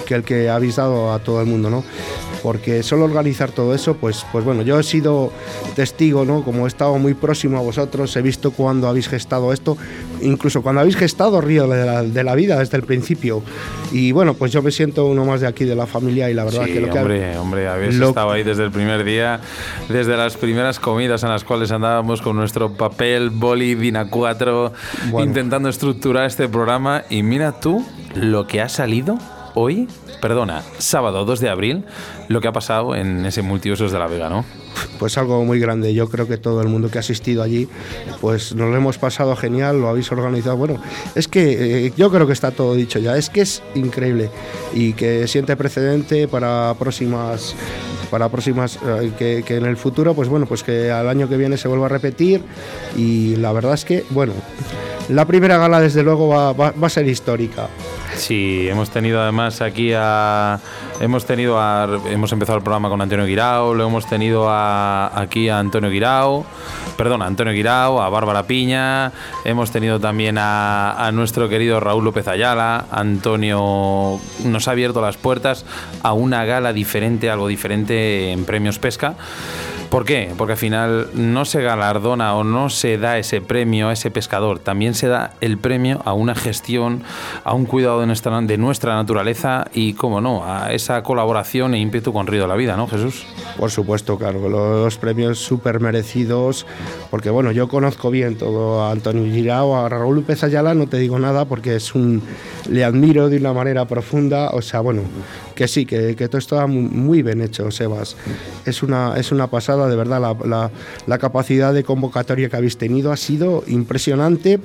el que habéis dado a todo el mundo, ¿no? Porque solo organizar todo eso, pues, pues bueno, yo he sido testigo, ¿no? Como he estado muy próximo a vosotros, he visto cuando habéis gestado esto, incluso cuando habéis gestado Río de la, de la Vida desde el principio. Y bueno, pues yo me siento uno más de aquí, de la familia, y la verdad Sí, que lo que hombre, hombre, habéis lo- estado ahí desde el primer día, desde las primeras comidas en las cuales andábamos con nuestro papel, boli, Dina 4, Bueno. intentando estructurar este programa. Y mira tú lo que ha salido hoy, perdona, sábado 2 de abril, lo que ha pasado en ese multiusos de la Vega, ¿no? pues algo muy grande. Yo creo que todo el mundo que ha asistido allí, pues nos lo hemos pasado genial, lo habéis organizado. Bueno, es que eh, yo creo que está todo dicho ya. Es que es increíble y que siente precedente para próximas para próximas eh, que, en el futuro pues bueno pues que al año que viene se vuelva a repetir y la verdad es que bueno la primera gala desde luego va- va a ser histórica Sí, hemos tenido además aquí a. Hemos tenido. Hemos empezado el programa con Antonio Guirao, lo hemos tenido a, aquí a Antonio Guirao, perdón, a Antonio Guirao, a Bárbara Piña, hemos tenido también a nuestro querido Raúl López Ayala, Antonio nos ha abierto las puertas a una gala diferente, algo diferente en Premios Pesca. ¿Por qué? Porque al final no se galardona o no se da ese premio a ese pescador, también se da el premio a una gestión, a un cuidado de nuestra, de nuestra naturaleza y, como no, a esa colaboración e ímpetu con Río de la Vida, ¿no, Jesús? Por supuesto, claro, los premios súper merecidos, porque bueno, yo conozco bien todo a Antonio Girao, a Raúl López Ayala, no te digo nada porque es un, le admiro de una manera profunda, o sea, bueno, que sí, que, que todo está muy bien hecho, Sebas. Es una, es una pasada, de verdad, la, la, capacidad de convocatoria que habéis tenido ha sido impresionante.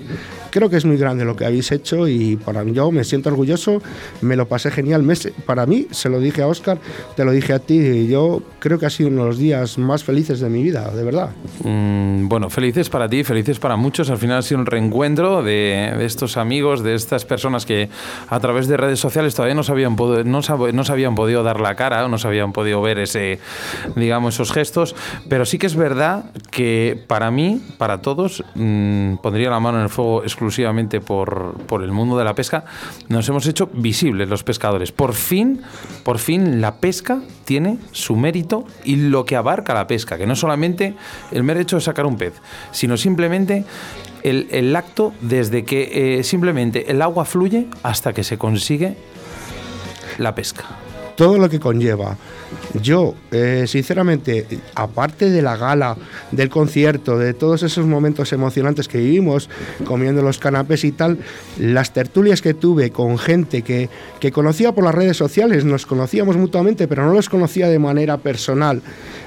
Creo que es muy grande lo que habéis hecho y para mí yo me siento orgulloso, me lo pasé genial. Para mí, se lo dije a Oscar, te lo dije a ti, y yo creo que ha sido uno de los días más felices de mi vida, de verdad. Mm, bueno, felices para ti, felices para muchos. Al final ha sido un reencuentro de, de estos amigos, de estas personas que a través de redes sociales todavía no, sabían, no, sab no se habían podido dar la cara no se habían podido ver ese, digamos, esos gestos. Pero sí que es verdad que para mí, para todos, mmm, pondría la mano en el fuego exclusivamente por, por, el mundo de la pesca, nos hemos hecho visibles los pescadores. Por fin, por fin la pesca tiene su mérito y lo que abarca la pesca, que no solamente el mero hecho de sacar un pez, sino simplemente el, el acto desde que eh, simplemente el agua fluye hasta que se consigue la pesca. Todo lo que conlleva. Yo, eh, sinceramente, aparte de la gala, del concierto, de todos esos momentos emocionantes que vivimos, comiendo los canapés y tal, las tertulias que tuve con gente que, que conocía por las redes sociales, nos conocíamos mutuamente, pero no los conocía de manera personal.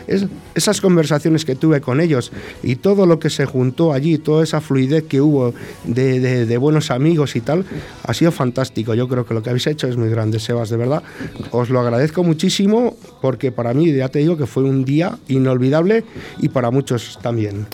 Es, esas conversaciones que tuve con ellos y todo lo que se juntó allí, toda esa fluidez que hubo de, de, de, buenos amigos y tal, ha sido fantástico. Yo creo que lo que habéis hecho es muy grande, Sebas, de verdad. Os lo agradezco muchísimo porque para mí, ya te digo, que fue un día inolvidable y para muchos también.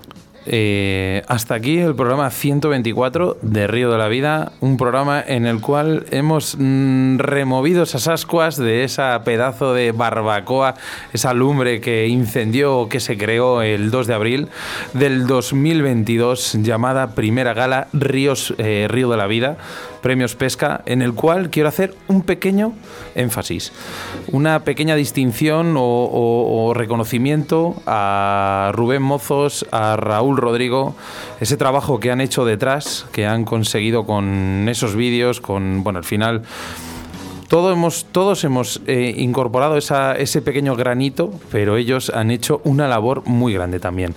Eh, hasta aquí el programa 124 de Río de la Vida, un programa en el cual hemos mm, removido esas ascuas de esa pedazo de barbacoa, esa lumbre que incendió o que se creó el 2 de abril del 2022 llamada Primera Gala Ríos, eh, Río de la Vida, Premios Pesca, en el cual quiero hacer un pequeño énfasis, una pequeña distinción o, reconocimiento a Rubén Mozos, a Raúl Rodrigo, ese trabajo que han hecho detrás, que han conseguido con esos vídeos, con, bueno, al final... Hemos, todos hemos eh, incorporado ese pequeño granito, pero ellos han hecho una labor muy grande también.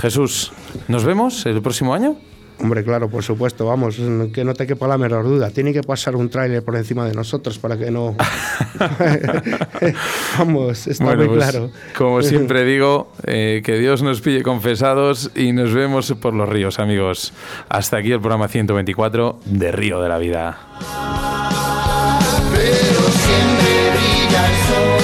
Jesús, ¿nos vemos el próximo año? Hombre, claro, por supuesto, vamos, que no te quepa la menor duda. Tiene que pasar un tráiler por encima de nosotros para que no. vamos, está bueno, muy pues, claro. Como siempre digo, eh, que Dios nos pille confesados y nos vemos por los ríos, amigos. Hasta aquí el programa 124 de Río de la Vida. Pero siempre brilla el sol.